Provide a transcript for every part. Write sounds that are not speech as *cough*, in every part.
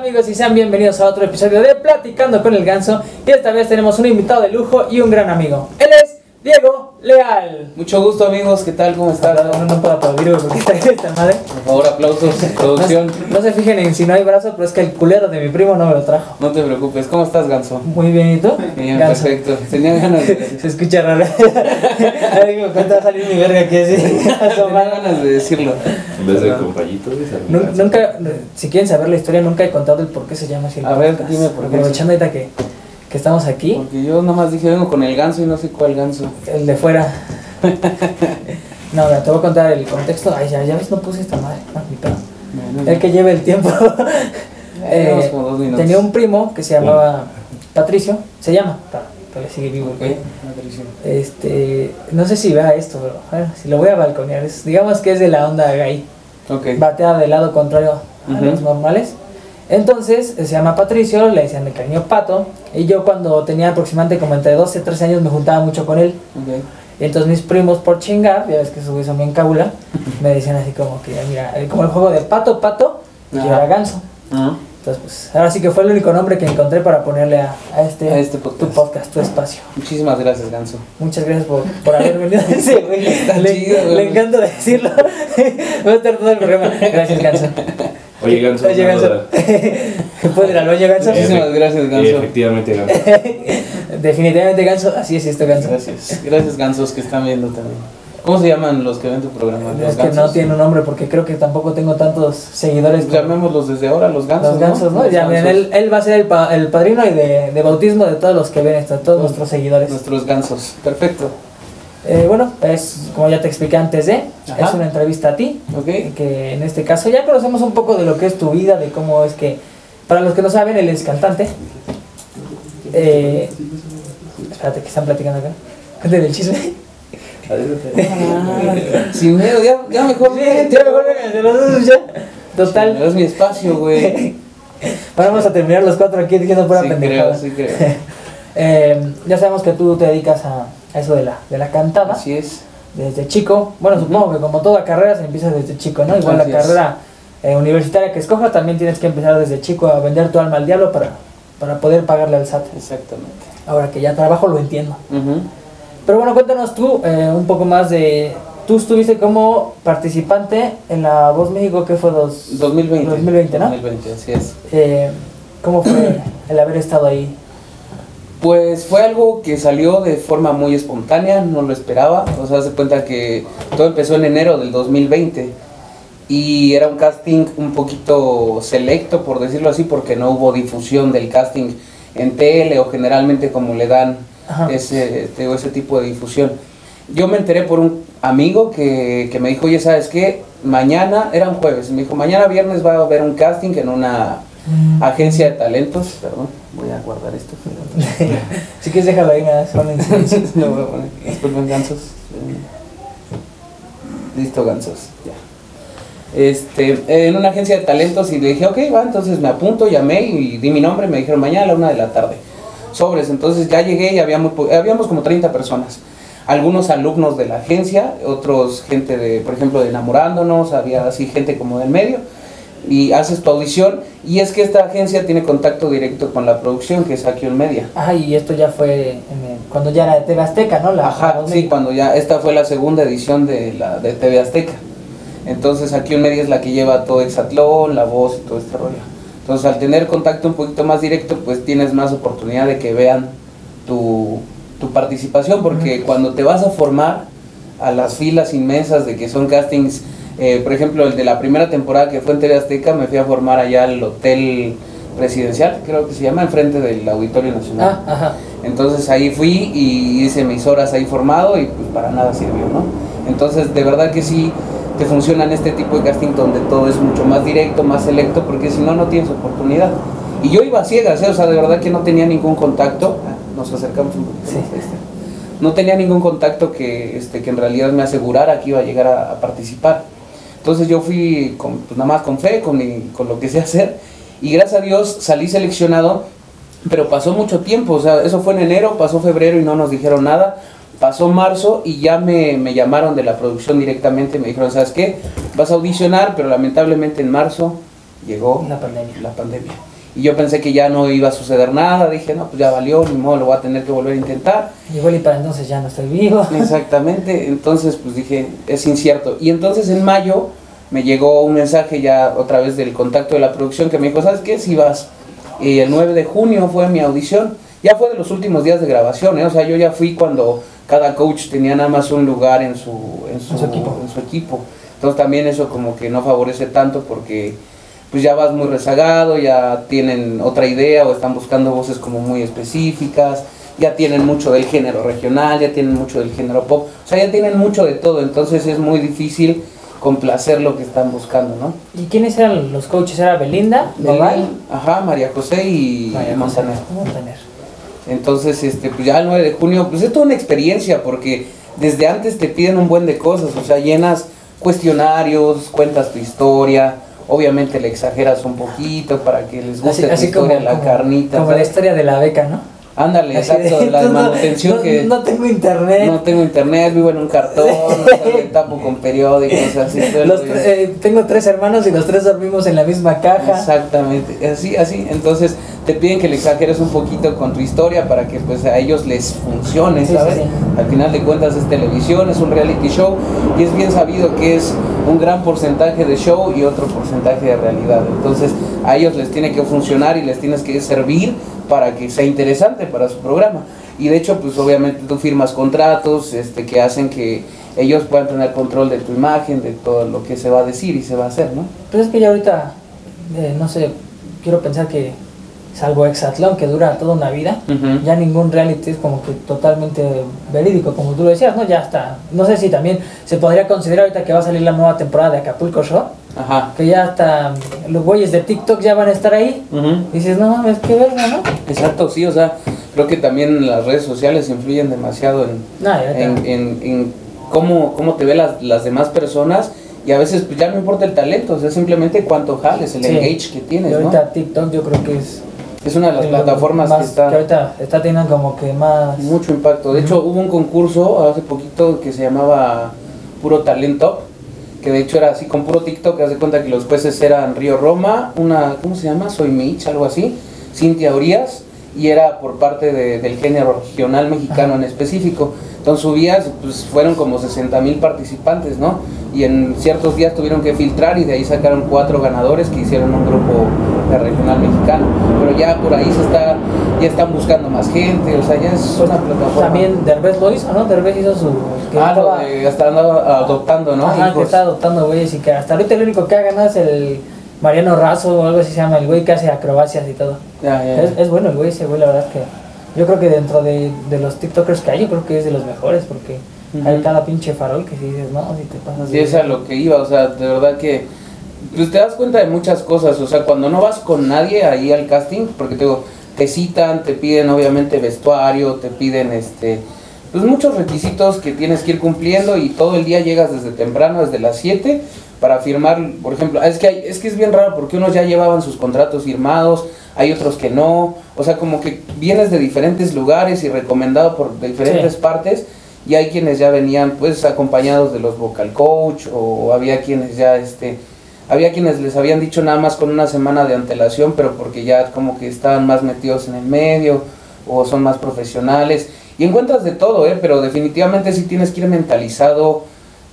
amigos y sean bienvenidos a otro episodio de Platicando con el Ganso y esta vez tenemos un invitado de lujo y un gran amigo. Él es Diego Leal. Mucho gusto amigos, ¿qué tal? ¿Cómo están? No, no puedo aplaudir porque está esta madre. Por favor, aplausos, *laughs* producción. No, no se fijen en si no hay brazo, pero es que el culero de mi primo no me lo trajo. No te preocupes, ¿cómo estás, Ganso? Muy bien, ¿y tú? Bien, Ganso. perfecto. Tenía ganas de, *laughs* Se escucha raro. A ver, me cuenta va a salir mi verga aquí así. *laughs* tenía ganas de decirlo. En vez de. Nun- Nunca, si quieren saber la historia, nunca he contado el por qué se llama así. el A ver, podcast. dime por qué. Aprovechando ahorita que, que estamos aquí, Porque yo nomás dije, vengo con el ganso y no sé cuál ganso. el de fuera. *laughs* No, mira, te voy a contar el contexto. Ay, ya, ya ves, no puse esta madre. No, mi pedo. El que lleve el tiempo. *laughs* Eh, Eh, como dos minutos. tenía un primo que se llamaba Patricio. Se llama. Todavía sigue vivo. el Ok, güey. Patricio. Este, no sé si vea esto, pero bueno, si lo voy a balconear. es- digamos que es de la onda gay. Ok. batea del lado contrario a Ujú. los normales. Entonces se llama Patricio, le decían de cariño Pato. Y yo cuando tenía aproximadamente como entre 12 y 13 años me juntaba mucho con él. Y entonces mis primos por chingar, ya ves que esos güeyes son bien cabula, *laughs* me decían así como que, mira, eh, como el juego de Pato, Pato, y yo Ajá. era ganso. Ah, Entonces pues ahora sí que fue el único nombre que encontré para ponerle a, a este, A este tu podcast. podcast, tu espacio. Muchísimas gracias, ganso. Muchas gracias por, por haber venido *laughs* *laughs* a ese güey. Le, chido, le encanta decirlo. Voy a estar todo el programa. Gracias, Ganso. Oye, Ganso. Oye, Ganso. duda. *laughs* ¿Puedo ir al baño, Ganso? Muchísimas gracias, Ganso. Efectivamente, Ganso. *laughs* Definitivamente Ganso, así es esto, Ganso. Gracias. Gracias, gansos que están viendo también. ¿Cómo se llaman los que ven tu programa? Es ¿Los que no gansos? tiene un nombre porque creo que tampoco tengo tantos seguidores como Llamémoslos desde ahora los gansos. los gansos, ¿no? Los Ya, miren, gansos. él, él va a ser el, pa- el padrino y de, de bautismo de todos los que ven esto, todos nuestros seguidores. Nuestros gansos. Perfecto. Eh, bueno, es como ya te expliqué antes de, Ajá. es una entrevista a ti, Ok. que en este caso ya conocemos un poco de lo que es tu vida, de cómo es que, para los que no saben, él es cantante. Eh, espérate, que están platicando acá. Cuéntame el chisme. Sin miedo, ya, ya mejor Ya mejor vénganse los dos ya. Me Total. das mi espacio, güey. Ahora vamos a terminar los cuatro aquí diciendo pura Sí pendejada. creo, sí creo. *laughs* Eh, ya sabemos que tú te dedicas a, a eso de la, de la cantada Así es. desde chico. Bueno, supongo que como toda carrera se empieza desde chico, ¿no? Igual Así la es. carrera eh, universitaria que escojas también tienes que empezar desde chico a vender tu alma al diablo para, para poder pagarle al SAT. Exactamente. Ahora que ya trabajo lo entiendo. Pero bueno, cuéntanos tú eh, un poco más de... Tú estuviste como participante en la Voz México, que fue dos, 2020. 2020, ¿no? 2020, así es. Eh, ¿Cómo fue el haber estado ahí? Pues fue algo que salió de forma muy espontánea, no lo esperaba. O sea, se cuenta que todo empezó en enero del 2020 y era un casting un poquito selecto, por decirlo así, porque no hubo difusión del casting en tele o generalmente como le dan ese, te digo, ese tipo de difusión. Yo me enteré por un amigo que, que me dijo, oye, ¿sabes qué? Mañana, era un jueves, me dijo, mañana viernes va a haber un casting en una agencia de talentos. Perdón, voy a guardar esto. *laughs* si quieres déjalo ahí, nada, *laughs* voy a poner. Disculpen, gansos. Listo, gansos. Ya. Este, en una agencia de talentos y le dije, ok, va, entonces me apunto, llamé y di mi nombre, me dijeron mañana a la una de la tarde. Sobres, entonces ya llegué y habíamos, habíamos como 30 personas. Algunos alumnos de la agencia, otros gente de, por ejemplo, de enamorándonos, había así gente como del medio. Y haces tu audición y es que esta agencia tiene contacto directo con la producción, que es Action Media. Ah, y esto ya fue en el- cuando ya era de TV Azteca, ¿no? La, Ajá, sí, cuando ya, esta fue la segunda edición de la de TV Azteca. Entonces un media es la que lleva todo Exatlón, la voz y todo este rollo. Entonces al tener contacto un poquito más directo, pues tienes más oportunidad de que vean tu, tu participación, porque Ujú. cuando te vas a formar a las filas inmensas de que son castings, eh, por ejemplo el de la primera temporada que fue en TV Azteca, me fui a formar allá al Hotel Presidencial, creo que se llama, enfrente del Auditorio Nacional. Ah, ajá. Entonces ahí fui y hice mis horas ahí formado y pues para nada sirvió, ¿no? Entonces de verdad que sí te funcionan este tipo de casting donde todo es mucho más directo, más selecto, porque si no, no tienes oportunidad. Y yo iba a ciegas, ¿eh? o sea, de verdad que no tenía ningún contacto. Ah, Nos acercamos un poquito. Sí. este. No tenía ningún contacto que, este, que en realidad me asegurara que iba a llegar a, a participar. Entonces yo fui con, pues, nada más con fe, con, mi- con lo que sé hacer. Y gracias a Dios salí seleccionado pero pasó mucho tiempo, o sea, eso fue en enero, pasó febrero y no nos dijeron nada. Pasó marzo y ya me, me llamaron de la producción directamente, me dijeron, ¿sabes qué? Vas a audicionar, pero lamentablemente en marzo llegó La pandemia. la pandemia. Y yo pensé que ya no iba a suceder nada, dije, no, pues ya valió, ni modo, lo voy a tener que volver a intentar. Igual y para entonces ya no estoy vivo. *laughs* Exactamente, entonces pues dije, es incierto. Y entonces en mayo me llegó un mensaje ya otra vez del contacto de la producción que me dijo, ¿sabes qué? Si vas, y el 9 de junio fue mi audición, ya fue de los últimos días de grabación, ¿eh? o sea, yo ya fui cuando cada coach tenía nada más un lugar en su, en su, En su equipo. en su equipo. Entonces también eso como que no favorece tanto porque pues ya vas muy rezagado, ya tienen otra idea o están buscando voces como muy específicas, ya tienen mucho del género regional, ya tienen mucho del género pop, o sea, ya tienen mucho de todo, entonces es muy difícil complacer lo que están buscando, ¿no? ¿Y quiénes eran los coaches? ¿Era Belinda? Belén, Nodal? Ajá, María José y María. Montaner. Montaner. Entonces, este, pues ya el 9 de junio, pues es toda una experiencia porque desde antes te piden un buen de cosas, o sea, llenas cuestionarios, cuentas tu historia, obviamente le exageras un poquito para que les guste tu historia, la como- carnita. Como la historia de la beca, ¿no? Ándale, Así de, exacto, la de "Tú no- manutención no, que No tengo internet. no tengo internet, vivo en un cartón, tapo con periódicos, así Los tre- eh, tengo tres hermanos y los tres dormimos en la misma caja. Exactamente, así, así. Entonces te piden que le exageres un poquito con tu historia para que pues a ellos les funcione, Sí, ¿sabes? sí, sí. Al final de cuentas es televisión, es un reality show y es bien sabido que es un gran porcentaje de show y otro porcentaje de realidad. Entonces a ellos les tiene que funcionar y les tienes que servir para que sea interesante para su programa. Y de hecho, pues obviamente tú firmas contratos este, que hacen que ellos puedan tener control de tu imagen, de todo lo que se va a decir y se va a hacer, ¿no? Pues es que ya ahorita, eh, no sé, quiero pensar que salvo Exatlón, que dura toda una vida, ya ningún reality es como que totalmente verídico, como tú lo decías, ¿no? Ya está. No sé si también se podría considerar ahorita que va a salir la nueva temporada de Acapulco Show, Ajá. que ya hasta los güeyes de TikTok ya van a estar ahí. Ujú. Dices, no mames, qué verga, ¿no? Exacto, sí, o sea, creo que también las redes sociales influyen demasiado en, No, en, en- en cómo, cómo te ven las, las demás personas y a veces pues, ya no importa el talento, o sea, simplemente cuánto jales, el Sí. engage que tienes, Y ¿no? ahorita TikTok yo creo que es Es una de las el plataformas que está ahorita está teniendo como que más... mucho impacto. De hecho, hubo un concurso hace poquito que se llamaba Puro Talento, que de hecho era así con puro TikTok, haz de cuenta que los jueces eran Río Roma, una, ¿cómo se llama? Soy Mitch, algo así, Cintia Urias, y era por parte de- del género regional mexicano en específico. Entonces subías, pues fueron como 60 mil participantes, ¿no? Y en ciertos días tuvieron que filtrar y de ahí sacaron cuatro ganadores que hicieron un grupo de regional mexicano. Pero ya por ahí se está, ya están buscando más gente, o sea, ya es una plataforma. También Derbez lo hizo, ¿no? Derbez hizo su... que Ah, lo estaba- de hasta andaba adoptando, ¿no? Ajá, que Hijos. está adoptando güeyes y que hasta ahorita el único que ha ganado es el Mariano Razo o algo así se llama, el güey que hace acrobacias y todo. Es, es bueno el güey, ese güey, la verdad es que yo creo que dentro de, de los TikTokers que hay, yo creo que es de los mejores porque hay cada pinche farol que si dices, no, si te pasas. De- es a lo que iba, o sea, de verdad que pues te das cuenta de muchas cosas, o sea, cuando no vas con nadie ahí al casting, porque te digo, te citan, te piden obviamente vestuario, te piden este pues muchos requisitos que tienes que ir cumpliendo y todo el día llegas desde temprano, desde las 7 para firmar, por ejemplo, es que hay- es que es bien raro porque unos ya llevaban sus contratos firmados, hay otros que no, o sea, como que vienes de diferentes lugares y recomendado por diferentes Sí. partes y hay quienes ya venían pues acompañados de los vocal coach o había quienes ya este había quienes les habían dicho nada más con una semana de antelación pero porque ya como que estaban más metidos en el medio o son más profesionales y encuentras de todo eh pero definitivamente sí tienes que ir mentalizado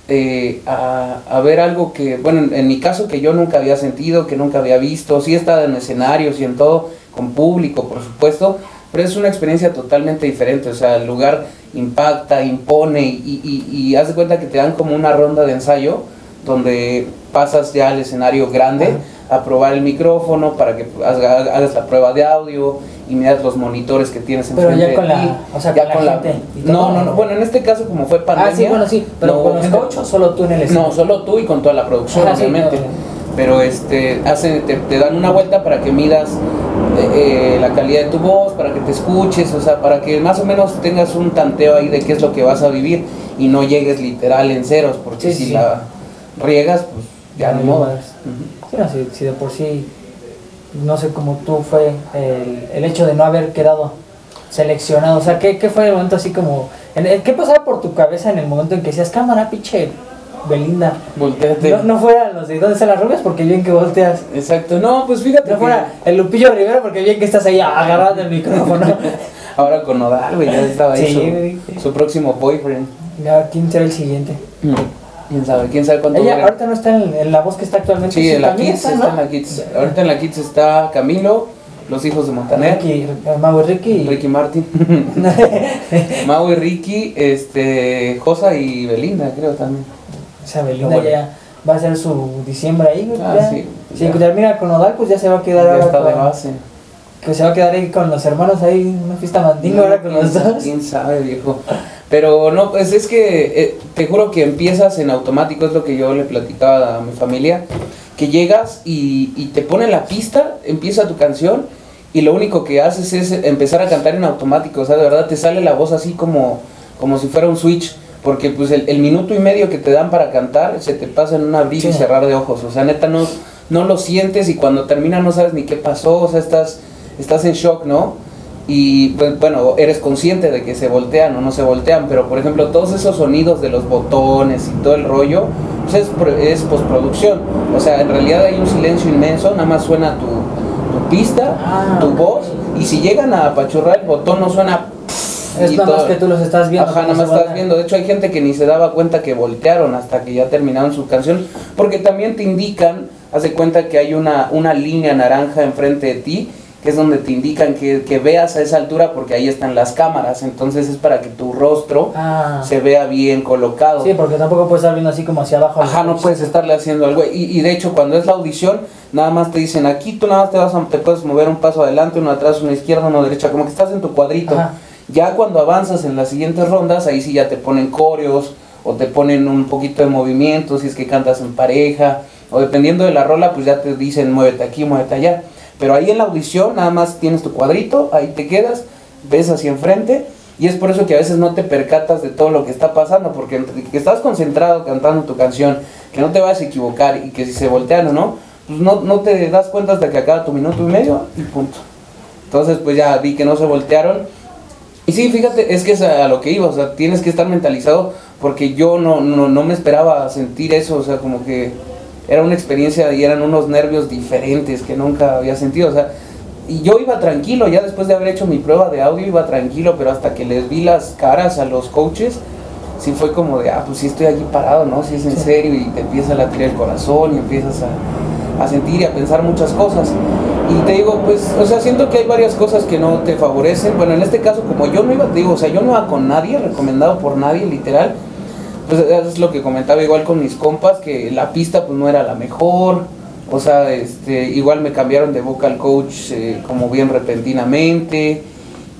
eh, a, ver algo que bueno en, mi caso que yo nunca había sentido que nunca había visto sí he en escenarios y en todo con público por supuesto pero es una experiencia totalmente diferente, o sea, el lugar impacta, impone y, y haz de cuenta que te dan como una ronda de ensayo donde pasas ya al escenario grande a probar el micrófono para que haga- hagas la prueba de audio y miras los monitores que tienes Pero enfrente ya con de la- ti. o sea, Ya con la gente todo. No, no, no, bueno, en este caso como fue pandemia. Ah, sí, bueno, sí, pero no, con los gente- coach o solo tú en el no, escenario? solo tú y con toda la producción, sí, obviamente. no, Pero este, hacen, te, te dan una vuelta para que midas eh, eh, la calidad de tu voz, para que te escuches, o sea, para que más o menos tengas un tanteo ahí de qué es lo que vas a vivir y no llegues literal en ceros, porque Sí, si sí. la riegas, pues ya ni no modo. ibas. Ujú. Sí, no, si, si de por sí, no sé cómo tú fue el, el hecho de no haber quedado seleccionado. O sea, ¿qué, qué fue el momento así como... en ¿Qué pasaba por tu cabeza en el momento en que decías, cámara, pinche Belinda. Volteate. No, no fueran los de ¿Dónde están las rubias? Porque bien que volteas. Exacto, no, pues fíjate No que fuera el Lupillo Rivera porque bien que estás ahí agarrando el micrófono. *laughs* ahora con Nodal, güey, ya estaba ahí su, su próximo boyfriend. Ya, ¿quién será el siguiente? ¿Quién sabe? ¿Quién sabe cuánto Ella ahorita no está en, en la voz que está actualmente. Sí, en la Kids, está, está, ¿no? en la Kids. Ahorita en la Kids está Camilo, los hijos de Montaner, Ricky, Mau y Ricky. Ricky Martin, *laughs* Mau y Ricky, este, Josa y Belinda, creo también. Esa Belinda Bueno. ya va a ser su diciembre ahí. Ah, ya. sí, Si ya. termina con Odal, pues ya se va a quedar Ya ahora está de con- base. que se va a quedar ahí con los hermanos ahí, una fiesta mandinga ahora con los dos. ¿Quién sabe, viejo? Pero no, pues es que eh, te juro que empiezas en automático, es lo que yo le platicaba a mi familia, que llegas y, y te pone la pista, empieza tu canción y lo único que haces es empezar a cantar en automático, o sea, de verdad te sale la voz así como, como si fuera un switch, porque pues el, el minuto y medio que te dan para cantar se te pasa en un abrir y cerrar de ojos, o sea, neta no, no lo sientes y cuando termina no sabes ni qué pasó, o sea, estás, estás en shock, ¿no? Y pues, bueno, eres consciente de que se voltean o no se voltean, pero por ejemplo todos esos sonidos de los botones y todo el rollo, pues es, es postproducción, o sea, en realidad hay un silencio inmenso, nada más suena tu, tu pista, Ah, tu voz, y si llegan a apachurrar el botón no suena... Es nada más que tú los estás viendo. Ajá, nada más estás viendo. De hecho, hay gente que ni se daba cuenta que voltearon hasta que ya terminaron su canción. Porque también te indican, hace cuenta que hay una, una línea naranja enfrente de ti, que es donde te indican que, que veas a esa altura porque ahí están las cámaras. Entonces es para que tu rostro Ah, se vea bien colocado. sí, porque tampoco puedes estar viendo así como hacia abajo. Ajá, no puedes estarle haciendo algo. Y, y de hecho, cuando es la audición, nada más te dicen aquí tú nada más te vas a, te puedes mover un paso adelante, uno atrás, uno izquierda, uno derecha, como que estás en tu cuadrito. Ajá. Ya cuando avanzas en las siguientes rondas, ahí sí ya te ponen coreos o te ponen un poquito de movimiento si es que cantas en pareja o dependiendo de la rola, pues ya te dicen muévete aquí, muévete allá. Pero ahí en la audición nada más tienes tu cuadrito, ahí te quedas, ves hacia enfrente y es por eso que a veces no te percatas de todo lo que está pasando, porque que estás concentrado cantando tu canción, que no te vas a equivocar y que si se voltean o no, pues no, no te das cuenta hasta que acaba tu minuto y medio y punto. Entonces pues ya vi que no se voltearon y sí, fíjate, es que es a lo que iba, o sea, tienes que estar mentalizado porque yo no, no, no me esperaba sentir eso, o sea, como que era una experiencia y eran unos nervios diferentes que nunca había sentido, o sea, y yo iba tranquilo, ya después de haber hecho mi prueba de audio iba tranquilo, pero hasta que les vi las caras a los coaches, sí fue como de, ah, pues sí estoy aquí parado, ¿no? Si es en serio y te empieza a latir el corazón y empiezas a, a sentir y a pensar muchas cosas. Y te digo, pues, o sea, siento que hay varias cosas que no te favorecen. Bueno, en este caso, como yo no iba, te digo, o sea, yo no iba con nadie, recomendado por nadie, literal. Pues es lo que comentaba igual con mis compas, que la pista pues no era la mejor. O sea, este, igual me cambiaron de vocal coach eh, como bien repentinamente.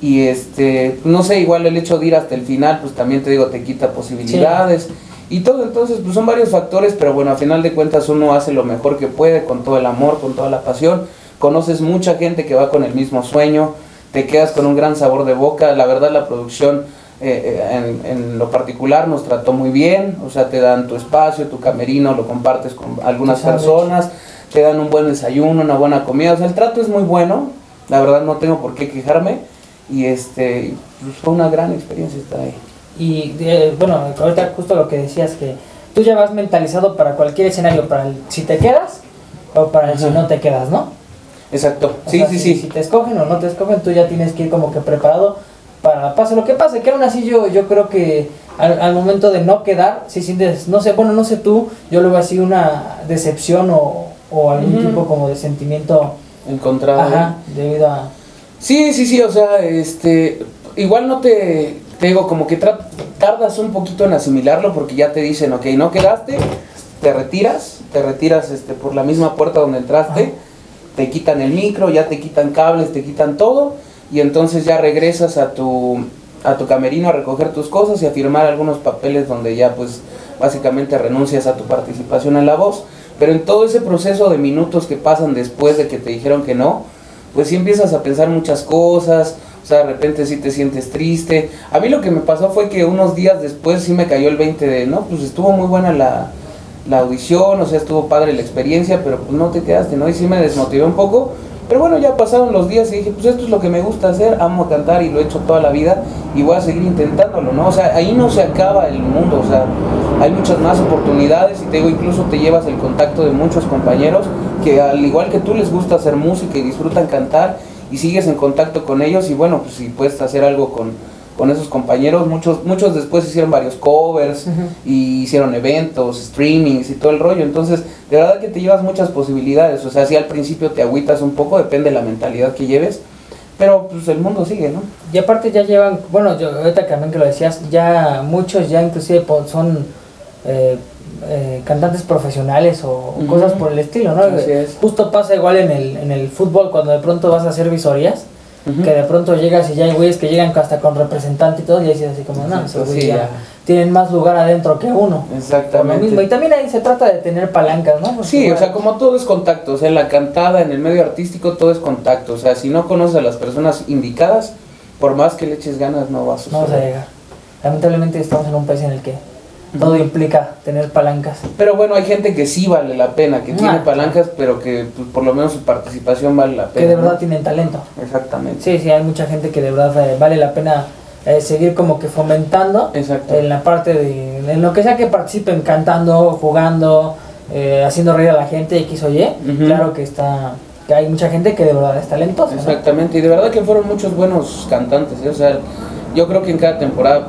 Y este, no sé, igual el hecho de ir hasta el final, pues también te digo, te quita posibilidades. Y todo, entonces, pues son varios factores, pero bueno, a final de cuentas uno hace lo mejor que puede, con todo el amor, con toda la pasión. Conoces mucha gente que va con el mismo sueño, te quedas con un gran sabor de boca. La verdad, la producción eh, eh, en, en lo particular nos trató muy bien, o sea, te dan tu espacio, tu camerino, lo compartes con algunas personas, te dan un buen desayuno, una buena comida, o sea, el trato es muy bueno, la verdad no tengo por qué quejarme y este pues, fue una gran experiencia estar ahí. Y eh, bueno, ahorita justo lo que decías que tú ya vas mentalizado para cualquier escenario, para el, si te quedas o para el si no te quedas, ¿no? Exacto, O sí, sea, sí, si, sí. Si te escogen o no te escogen, tú ya tienes que ir como que preparado para pase lo que pase. Que aún así yo, yo creo que al, al momento de no quedar, si sientes, no sé, bueno, no sé tú, yo lo veo así una decepción o, o algún tipo como de sentimiento, Encontrado. ajá, debido a... Sí, sí, sí, o sea, este, igual no te, te digo, como que tardas un poquito en asimilarlo porque ya te dicen, ok, no quedaste, te retiras, te retiras este, por la misma puerta donde entraste, Ajá. te quitan el micro, ya te quitan cables, te quitan todo y entonces ya regresas a tu, a tu camerino a recoger tus cosas y a firmar algunos papeles donde ya pues básicamente renuncias a tu participación en la voz. Pero en todo ese proceso de minutos que pasan después de que te dijeron que no, pues sí empiezas a pensar muchas cosas, o sea, de repente sí te sientes triste. A mí lo que me pasó fue que unos días después sí me cayó el 20 de, no, pues estuvo muy buena la, la audición, o sea, estuvo padre la experiencia, pero pues no te quedaste, ¿no? Y sí me desmotivé un poco, Pero bueno, ya pasaron los días y dije, pues esto es lo que me gusta hacer, amo cantar y lo he hecho toda la vida y voy a seguir intentándolo, ¿no? O sea, ahí no se acaba el mundo, o sea, hay muchas más oportunidades y te digo, incluso te llevas el contacto de muchos compañeros que al igual que tú les gusta hacer música y disfrutan cantar y sigues en contacto con ellos y bueno, pues si puedes hacer algo con, con esos compañeros, muchos, muchos después hicieron varios covers y hicieron eventos, streamings y todo el rollo, entonces de verdad que te llevas muchas posibilidades, o sea, si al principio te agüitas un poco, depende de la mentalidad que lleves, pero pues el mundo sigue, ¿no? Y aparte ya llevan, bueno, yo ahorita también que lo decías, ya muchos ya inclusive son eh, eh, cantantes profesionales o cosas por el estilo, ¿no? Así es. Justo pasa igual en el, en el fútbol cuando de pronto vas a hacer visorías, Que de pronto llegas y ya hay güeyes que llegan hasta con representante y todo, y dices así como, no, esos güeyes sí, ya ya. tienen más lugar adentro que uno. Lo Exactamente. mismo. Y también ahí se trata de tener palancas, ¿no? Porque, Sí, o sea, como todo es contacto, o sea, en la cantada, en el medio artístico, todo es contacto, o sea, si no conoces a las personas indicadas, por más que le eches ganas, no va a no vamos a suceder. llegar. Lamentablemente estamos en un país en el que todo implica tener palancas. Pero bueno, hay gente que sí vale la pena, que tiene Ah, palancas, pero que pues, por lo menos su participación vale la pena. que de ¿no? verdad tienen talento. Exactamente. Sí, sí, hay mucha gente que de verdad eh, vale la pena eh, seguir como que fomentando Exacto. en la parte de, en lo que sea que participen, cantando, jugando, eh, haciendo reír a la gente, X o Y. Claro que está, que hay mucha gente que de verdad es talentosa. ¿no? Exactamente, y de verdad que fueron muchos buenos cantantes, ¿eh? o sea, yo creo que en cada temporada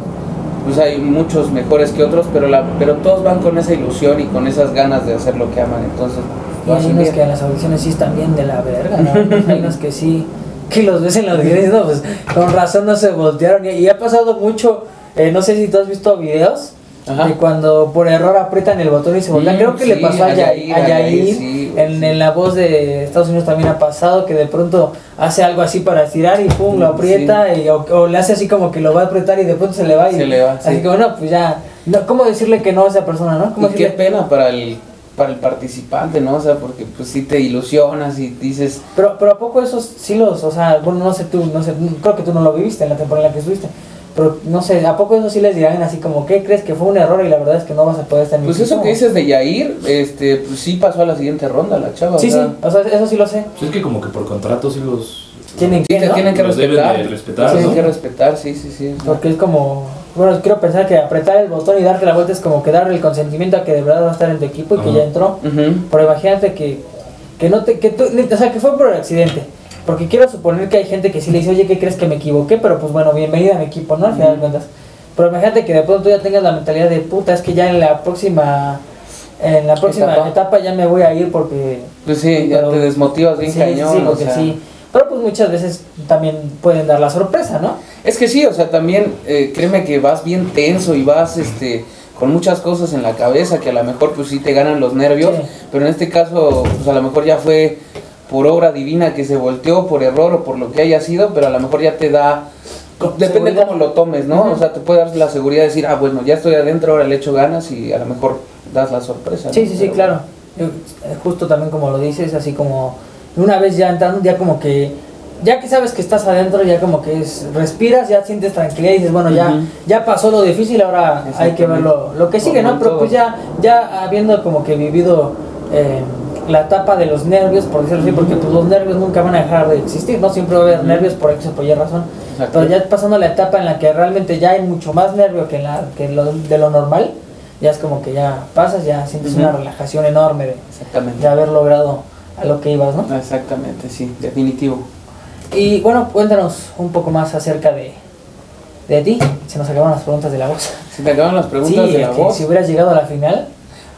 pues hay muchos mejores que otros, pero la, pero todos van con esa ilusión y con esas ganas de hacer lo que aman, entonces Y hay unos que en las audiciones sí están bien de la verga, ¿no? hay unos que sí, que los ves en videos y no, pues con razón no se voltearon. Y, y ha pasado mucho, eh, no sé si tú has visto videos Ajá. de cuando por error aprietan el botón y se voltean. Creo que le pasó a Yair, a Yair, sí, en, en la voz de Estados Unidos también ha pasado que de pronto hace algo así para estirar y pum, lo Mm, aprieta y, o, o le hace así como que lo va a apretar y de pronto se le va y Se le va, así sí. que bueno, pues ya, no, ¿cómo decirle que no a esa persona, no? ¿Cómo Y qué pena para el, para el participante, ¿no? O sea, porque pues sí te ilusionas y dices, Pero, pero a poco esos sí los, o sea, bueno, no sé tú, no sé, creo que tú no lo viviste en la temporada en la que estuviste, pero no sé, ¿a poco esos sí les dirán así como, ¿qué crees que fue un error y la verdad es que no vas a poder estar en mi pues eso equipo"? que dices de Yair, este, pues sí pasó a la siguiente ronda la chava. Sí, sí, o sea, eso sí lo sé. Pues es que como que por contrato sí los... Tienen que, tienen que Los deben respetar. de respetar, Tienen ¿no? que respetar, sí, sí, sí. Porque es como, bueno, quiero pensar que apretar el botón y darte la vuelta es como que darle el consentimiento a que de verdad va a estar en tu equipo y que ya entró. Pero imagínate que, que no te, que tú, o sea, que fue por accidente. Porque quiero suponer que hay gente que sí le dice, oye, ¿qué crees que me equivoqué? Pero pues bueno, bienvenida a mi equipo, ¿no? Al final de cuentas. Pero imagínate que de pronto ya tengas la mentalidad de puta, es que ya en la próxima, en la próxima Etapa. etapa, ya me voy a ir porque Pues sí, ya Pero- te desmotivas bien sí, cañón. sí, o porque sea. sí. Pero pues muchas veces también pueden dar la sorpresa, ¿no? Es que sí, o sea, también eh, créeme que vas bien tenso y vas este con muchas cosas en la cabeza que a lo mejor pues sí te ganan los nervios, Sí. pero en este caso pues a lo mejor ya fue por obra divina que se volteó, por error o por lo que haya sido, pero a lo mejor ya te da depende cómo lo tomes, ¿no? Ujú. O sea, te puede dar la seguridad de decir, ah, bueno, ya estoy adentro, ahora le echo ganas y a lo mejor das la sorpresa. ¿no? Sí, sí, sí, Pero claro. Yo, eh, justo también como lo dices, así como una vez ya entrando, ya como que, ya que sabes que estás adentro, ya como que es, respiras, ya sientes tranquilidad y dices, bueno, ya, Ujú. ya pasó lo difícil, ahora hay que ver lo, lo que sigue, ¿no? Pero pues ya, ya habiendo como que vivido eh, la etapa de los nervios, por decirlo así, porque pues los nervios nunca van a dejar de existir, ¿no? Siempre va a haber nervios por X o por Y razón. Exacto. Pero ya pasando la etapa en la que realmente ya hay mucho más nervio que, en la, que lo, de lo normal, ya es como que ya pasas, ya sientes una relajación enorme de, Exactamente. de haber logrado a lo que ibas, ¿no? Exactamente, sí, definitivo. Y bueno, cuéntanos un poco más acerca de, de ti. Se nos acabaron las preguntas de la voz. Se te acaban las preguntas sí, de la voz. si hubieras llegado a la final.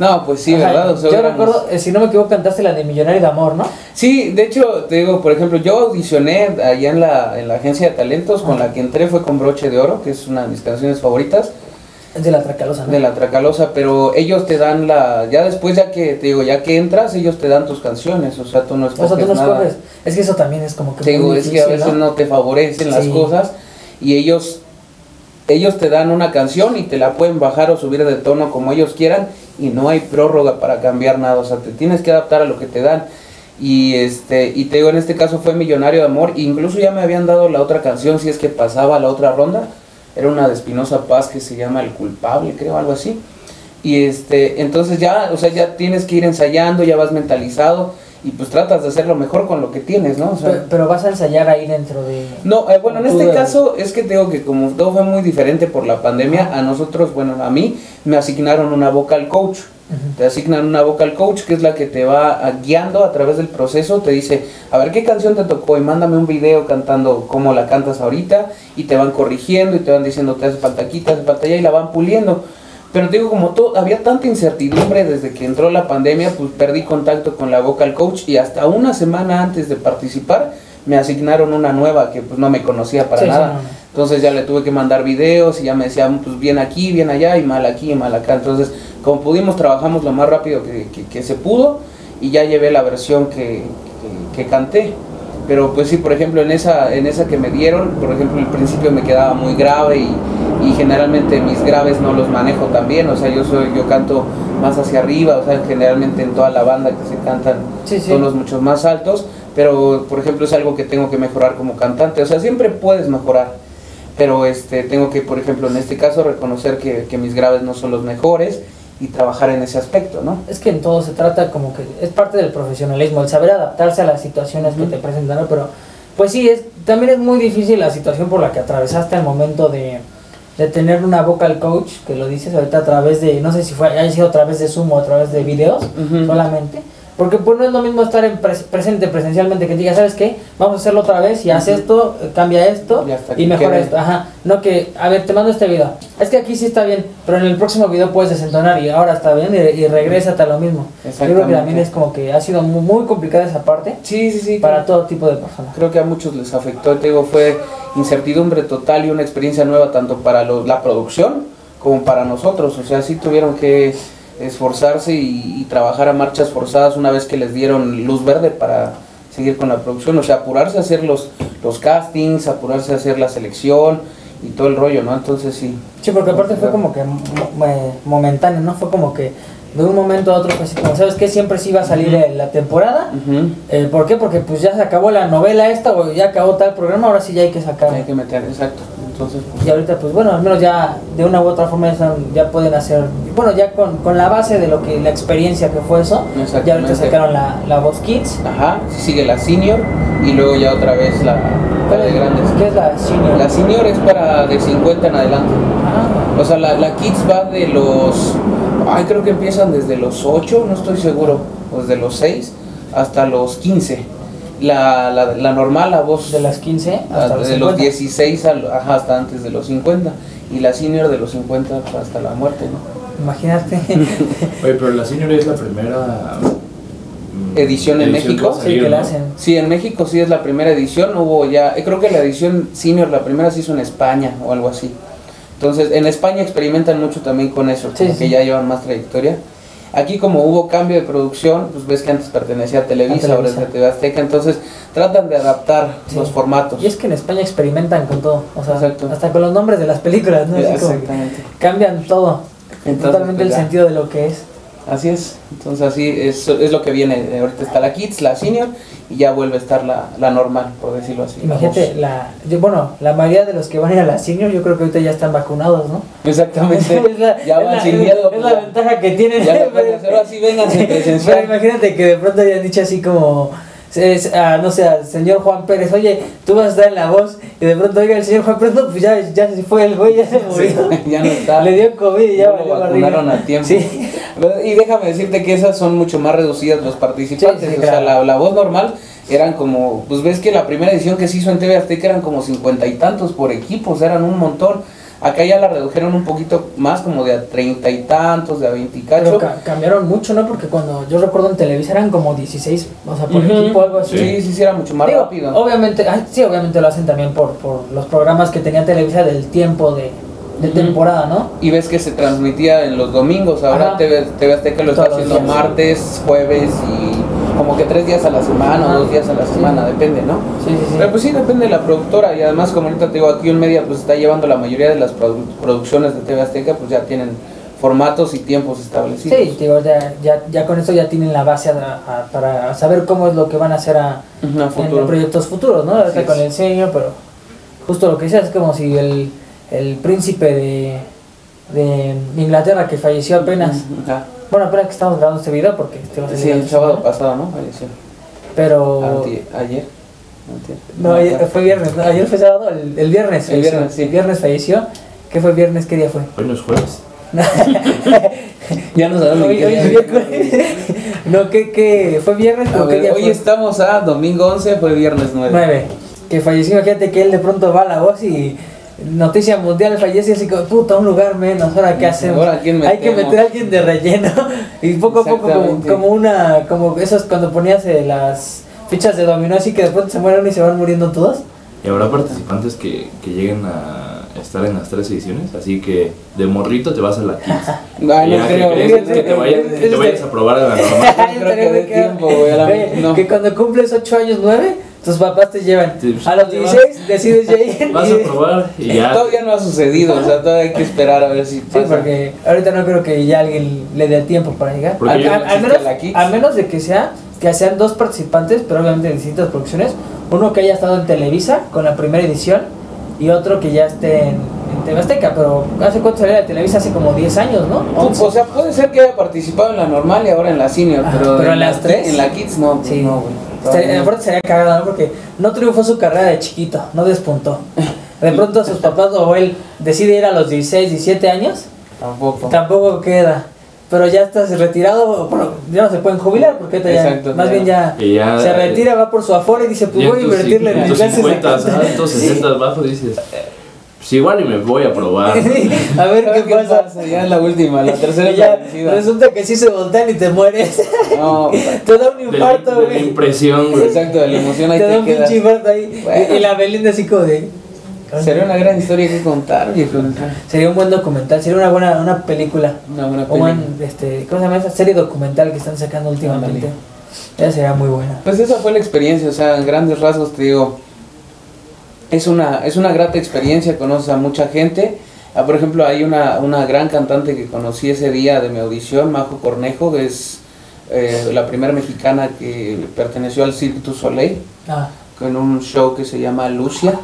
No, pues sí, o ¿verdad? O yo recuerdo, eh, si no me equivoco, cantaste la de Millonario de Amor, ¿no? Sí, de hecho, te digo, por ejemplo, yo audicioné allá en la, en la agencia de talentos, con Ajá. la que entré fue con Broche de Oro, que es una de mis canciones favoritas, Es de la Tracalosa, ¿no? de la Tracalosa, pero ellos te dan la, ya después, ya que, te digo, ya que entras, ellos te dan tus canciones, o sea, tú no o escoges sea, tú no escoges. Es que eso también es como que. Te digo, es que a difícil, veces no, te favorecen las cosas y ellos ellos te dan una canción y te la pueden bajar o subir de tono como ellos quieran y no hay prórroga para cambiar nada, o sea, te tienes que adaptar a lo que te dan. Y este y te digo, en este caso fue Millonario de Amor, incluso ya me habían dado la otra canción si es que pasaba la otra ronda. Era una de Espinosa Paz que se llama El culpable, creo, algo así. Y este, entonces ya, o sea, ya tienes que ir ensayando, ya vas mentalizado y pues tratas de hacerlo mejor con lo que tienes, ¿no? O sea, Pero, pero vas a ensayar ahí dentro de... no, eh, bueno, en este de- caso es que tengo que como todo fue muy diferente por la pandemia, a nosotros, bueno, a mí me asignaron una vocal coach. Te asignan una vocal coach que es la que te va guiando a través del proceso, te dice, a ver qué canción te tocó y mándame un video cantando cómo la cantas ahorita y te van corrigiendo y te van diciendo te hace falta aquí, te hace falta allá y la van puliendo. Pero digo, como todo, había tanta incertidumbre desde que entró la pandemia, pues perdí contacto con la vocal coach y hasta una semana antes de participar me asignaron una nueva que pues no me conocía para Sí, nada. no. Entonces ya le tuve que mandar videos y ya me decían, pues bien aquí, bien allá y mal aquí y mal acá. Entonces, como pudimos, trabajamos lo más rápido que, que- que se pudo y ya llevé la versión que, que- que canté. Pero pues sí, por ejemplo, en esa, en esa que me dieron, por ejemplo, al principio me quedaba muy grave y, y generalmente mis graves no los manejo tan bien. O sea, yo, soy, yo canto más hacia arriba, o sea, generalmente en toda la banda que se cantan Sí, sí. tonos mucho más altos. Pero, por ejemplo, es algo que tengo que mejorar como cantante. O sea, siempre puedes mejorar pero este tengo que por ejemplo en este caso reconocer que, que mis graves no son los mejores y trabajar en ese aspecto no Es que en todo se trata como que es parte del profesionalismo, el saber adaptarse a las situaciones que Ujú. te presentan, ¿no? pero pues sí, es, también es muy difícil la situación por la que atravesaste al momento de, de tener una vocal coach, que lo dices ahorita a través de, no sé si fue, haya sido a través de Zoom o a través de videos solamente, porque pues no es lo mismo estar en pres- presente presencialmente que diga, ¿sabes qué? Vamos a hacerlo otra vez y haz esto, eh, cambia esto Y y mejora esto, ajá, no que, a ver, te mando este video, es que aquí sí está bien, pero en el próximo video puedes desentonar y ahora está bien y, y regrésate a lo mismo. Yo creo que también es como que ha sido muy, muy complicada esa parte sí sí sí para todo tipo de personas. creo que a muchos les afectó te digo fue incertidumbre total y una experiencia nueva tanto para lo- la producción como para nosotros. O sea sí tuvieron que esforzarse y, y trabajar a marchas forzadas una vez que les dieron luz verde para seguir con la producción o sea apurarse a hacer los los castings apurarse a hacer la selección y todo el rollo no entonces sí Sí, porque aparte fue como que mo- momentáneo, ¿no? Fue como que de un momento a otro, pues como, ¿sabes qué? Siempre sí iba a salir eh, la temporada. Eh, ¿Por qué? Porque pues ya se acabó la novela esta o ya acabó tal programa, ahora sí ya hay que sacar. Hay que meter, exacto. Entonces, pues, Y ahorita, pues bueno, al menos ya de una u otra forma ya, están- ya pueden hacer, bueno, ya con, con la base de lo que la experiencia que fue eso, ya ahorita sacaron la, la voz Kids. ajá, sigue la senior y luego ya otra vez la, la de grandes. ¿Qué es la senior? La senior es para de 50 en adelante. Ah, O sea, la, la kids va de los. Ay, creo que empiezan desde los 8, no estoy seguro. O desde los 6 hasta los 15. La, la, la normal, la voz. de las 15 hasta ah, los de los 50. 16 al- ajá, hasta antes de los 50. Y la senior de los 50 hasta la muerte, ¿no? Imagínate. *laughs* Oye, pero la senior es la primera mm, Edición en edición México. a sí, que la hacen. Sí, en México sí es la primera edición. Hubo ya. eh, Creo que la edición senior, la primera se hizo en España o algo así. Entonces, en España experimentan mucho también con eso, Sí, como sí. que ya llevan más trayectoria. Aquí como hubo cambio de producción, pues ves que antes pertenecía a Televisa, A ahora es Televisa. TV Azteca, entonces tratan de adaptar Sí. los formatos. Y es que en España experimentan con todo, o sea, Exacto. hasta con los nombres de las películas, ¿no? Así Exactamente. cambian todo, Entonces, totalmente pues, el sentido de lo que es. Así es, entonces así es, es lo que viene. Ahorita está la Kids, la Senior, y ya vuelve a estar la, la normal, por decirlo así. Imagínate, la, yo, bueno, la mayoría de los que van a ir a la senior, yo creo que ahorita ya están vacunados, ¿no? Exactamente. *laughs* es la, ya van sin miedo. es pues, la ventaja que tienen. Ya *laughs* hacer así, vénganse Pero imagínate que de pronto hayan dicho así como, es, ah, no sé, al señor Juan Pérez, oye, tú vas a estar en la voz, y de pronto, oiga, el señor Juan Pérez, no, pues ya, ya se fue el güey, ya se *laughs* murió. *laughs* ya no está. Le dio COVID y ya No lo vacunaron a tiempo. Sí. Y déjame decirte que esas son mucho más reducidas los participantes. Sí, sí, o sea, la, la voz normal eran como, pues ves que la primera edición que se hizo en TV Azteca eran como cincuenta y tantos por equipos, eran un montón. Acá ya la redujeron un poquito más, como de a treinta y tantos, de a veinticacho. Pero ca- cambiaron mucho, ¿no? Porque cuando yo recuerdo en Televisa eran como 16, o sea, por Ujú. equipo algo así. Sí, sí, sí, era mucho más Digo, rápido. Obviamente, ay, sí, obviamente lo hacen también por, por los programas que tenía Televisa del tiempo de, de temporada, ¿no? Y ves que se transmitía en los domingos, ahora. TV, TV Azteca lo está Todos haciendo días. martes, jueves y como que tres días a la semana o dos días a la Sí. semana, depende, ¿no? Sí, sí, sí. Pero pues sí, depende de la productora y además como ahorita te digo, aquí en Media pues está llevando la mayoría de las produ- producciones de TV Azteca, pues ya tienen formatos y tiempos establecidos. Sí, digo, ya, ya, ya con esto ya tienen la base a- a- para saber cómo es lo que van a hacer a, en proyectos futuros, ¿no? Ahorita con el senior, pero justo lo que decías es como si el, el príncipe de de Inglaterra que falleció apenas. Bueno, apenas que estamos grabando este video porque este va a salir Sí, el sábado semana. pasado, ¿no? Falleció. Pero. Anti- ayer. Antier. No, ayer, fue viernes. no, ayer fue sábado, el, el viernes. El falleció. viernes, sí. El viernes falleció. ¿Qué fue viernes? ¿Qué día fue? Hoy no es jueves. *laughs* Ya no sabemos Hoy, hoy no, ¿qué, qué? ¿Fue viernes? A ¿O qué ver, día hoy fue? estamos a domingo 11, fue viernes 9. 9. Que falleció, imagínate que él de pronto va a la voz y noticia mundial fallece así como, puta, un lugar menos, ahora qué hacemos. Ahora, ¿quién Hay que meter a alguien de relleno. *laughs* Y poco a poco como, como una, como esos cuando ponías eh, las fichas de dominó así que de pronto se mueren y se van muriendo todos. Y habrá participantes que, que lleguen a estar en las tres ediciones. Así que de morrito te vas a la Kids. *laughs* Ay, Y no ya que crees que te, vayan- que te vayas a probar a la *laughs* normal. Que dé tiempo, güey, a la- Oye, no. Que cuando cumples 8 años, 9, tus papás te llevan. Sí, pues, a los te 16 decides ya ir. Vas a *laughs* probar y ya. *laughs* Todavía no ha sucedido, o sea, todavía hay que esperar a ver si Sí, porque ahorita no creo que ya alguien le dé tiempo para llegar. Porque Al, al- menos de que sea que sean dos participantes, pero obviamente de distintas producciones. Uno que haya estado en Televisa con la primera edición y otro que ya esté en, en TV Azteca. Pero ¿hace cuánto salió de Televisa? Hace como 10 años, ¿no? 11. O sea, puede ser que haya participado en la normal y ahora en la senior, Ajá, pero, pero en las tres. En la kids no, Sí. no, güey. Aparte sería cagado, ¿no? Porque no triunfó su carrera de chiquito, no despuntó. De pronto sus papás o él decide ir a los 16, 17 años Tampoco. Tampoco queda. Pero ya estás retirado, bueno, ya no se pueden jubilar porque ahorita ya, Exacto, más ya. bien ya, se retira, va por su aforo y dice, pues voy a invertirle en mis tus clases de 50 canto". altos, 60 abajo dices, pues igual y me voy a probar. *laughs* A ver A qué, qué pasa. pasa, ya es la última, la *laughs* tercera ya resulta que sí se voltean y te mueres. No, *laughs* te da un infarto, de la güey. impresión, güey. exacto, de la emoción ahí Te da te un quedas. pinche infarto ahí. Bueno. Y, la Belinda así como de... Sería una gran historia que contar, viejo. Sería un buen documental, sería una buena una película. Una buena O peli. buen, este, ¿cómo se llama esa serie documental que están sacando últimamente? Esa sería muy buena. Pues esa fue la experiencia, o sea, en grandes rasgos te digo, es una, es una grata experiencia, conoces a mucha gente. Ah, por ejemplo, hay una, una gran cantante que conocí ese día de mi audición, Majo Cornejo, que es eh, la primera mexicana que perteneció al Cirque du Soleil, Ah, con un show que se llama Lucia.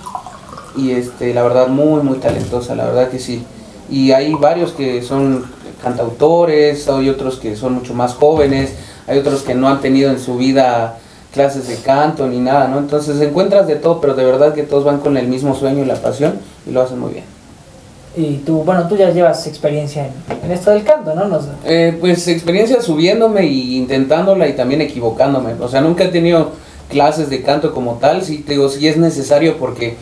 Y este, la verdad, muy, muy talentosa, la verdad que sí. Y hay varios que son cantautores, hay otros que son mucho más jóvenes, hay otros que no han tenido en su vida clases de canto ni nada, ¿no? Entonces encuentras de todo, pero de verdad que todos van con el mismo sueño y la pasión y lo hacen muy bien. y tú, bueno, tú ya llevas experiencia en, en esto del canto, ¿no? Nos- Eh, pues experiencia subiéndome y intentándola y también equivocándome. O sea, nunca he tenido clases de canto como tal, sí te digo, sí es necesario porque,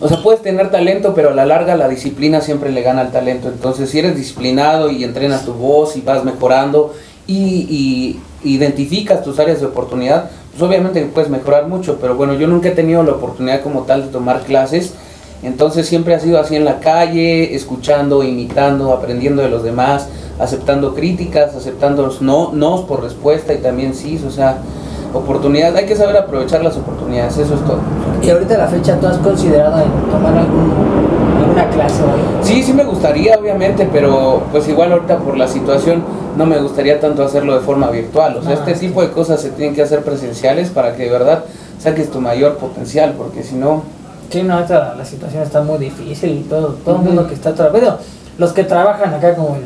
o sea, puedes tener talento, pero a la larga la disciplina siempre le gana al talento. Entonces, si eres disciplinado y entrenas tu voz y vas mejorando y, y identificas tus áreas de oportunidad, pues obviamente puedes mejorar mucho, pero bueno, yo nunca he tenido la oportunidad como tal de tomar clases. Entonces siempre ha sido así en la calle, escuchando, imitando, aprendiendo de los demás, aceptando críticas, aceptando los no, no por respuesta y también sí, o sea, oportunidad, hay que saber aprovechar las oportunidades, eso es todo. Y ahorita la fecha, ¿tú has considerado en tomar algún, clase algo? Sí, sí me gustaría, obviamente, pero pues igual ahorita por la situación no me gustaría tanto hacerlo de forma virtual. O sea, Ah, este sí. tipo de cosas se tienen que hacer presenciales para que de verdad saques tu mayor potencial, porque si no, Sí, no, ahorita la, situación está muy difícil, todo, todo el mundo que está trabajando, los que trabajan acá como el,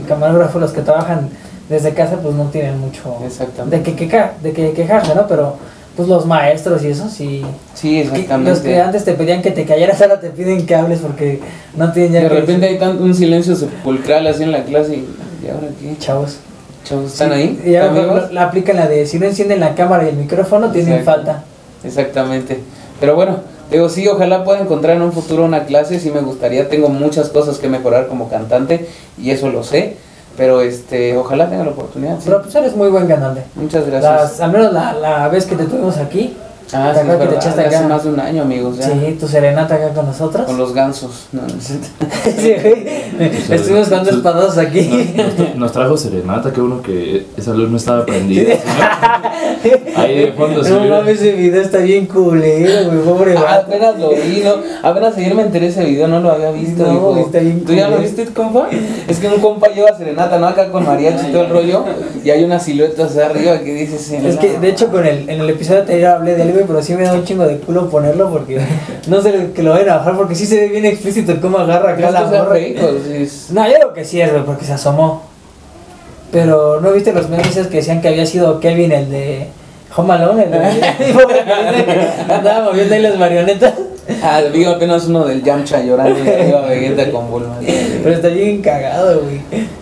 el camarógrafo, los que trabajan desde casa, pues no tienen mucho Exactamente. de que, queja- de que quejarse, ¿no? Pero pues los maestros y eso sí. sí, exactamente. los que antes te pedían que te callaras, ahora te piden que hables porque no tienen ya de que repente hay tanto un silencio sepulcral así en la clase y, ¿y ahora qué? Chavos. Chavos, ¿están Sí, ahí? Y ahora la, la aplican la de si no encienden la cámara y el micrófono, tienen Exacto. falta. Exactamente. Pero bueno, digo, sí, ojalá pueda encontrar en un futuro una clase, sí me gustaría, tengo muchas cosas que mejorar como cantante y eso lo sé, pero este, ojalá tenga la oportunidad. sí. Pero pues eres muy buen cantante. Muchas gracias. Las, al menos la, la vez que te tuvimos aquí, Ah, ¿Te sí, es acuerdas que te echaste hace acá? más de un año, amigos, ya. sí, tu serenata acá con nosotros. Con los gansos. No, *laughs* sí, güey. Estuvimos jugando espados aquí. Nos, nos- nos trajo serenata, que uno que esa luz no estaba prendida. ¿sí? *laughs* Ahí de fondo se No mames, ese video está bien culero, güey, pobre Ah, vato. apenas lo vi, ¿no? Apenas ayer me enteré ese video, no lo había visto. No, hijo. está bien ¿Tú ya lo viste, compa? Es que un compa lleva serenata, ¿no? Acá con mariachi y todo el rollo. Y hay una silueta hacia arriba que dice Es que, de hecho, con el, en el episodio anterior hablé de algo güey, pero sí me da un chingo de culo ponerlo porque *laughs* no sé que lo vayan a bajar porque sí se ve bien explícito cómo agarra acá ¿Crees la morra. es- No, yo creo que sí es, güey, porque se asomó. Pero ¿no viste los memes que decían que había sido Kevin el de Home Alone? El de *laughs* *laughs* que andaba moviendo ahí las marionetas. Ah, vi apenas uno del Yamcha llorando y arriba Vegeta con Bulma. Pero está bien cagado, güey.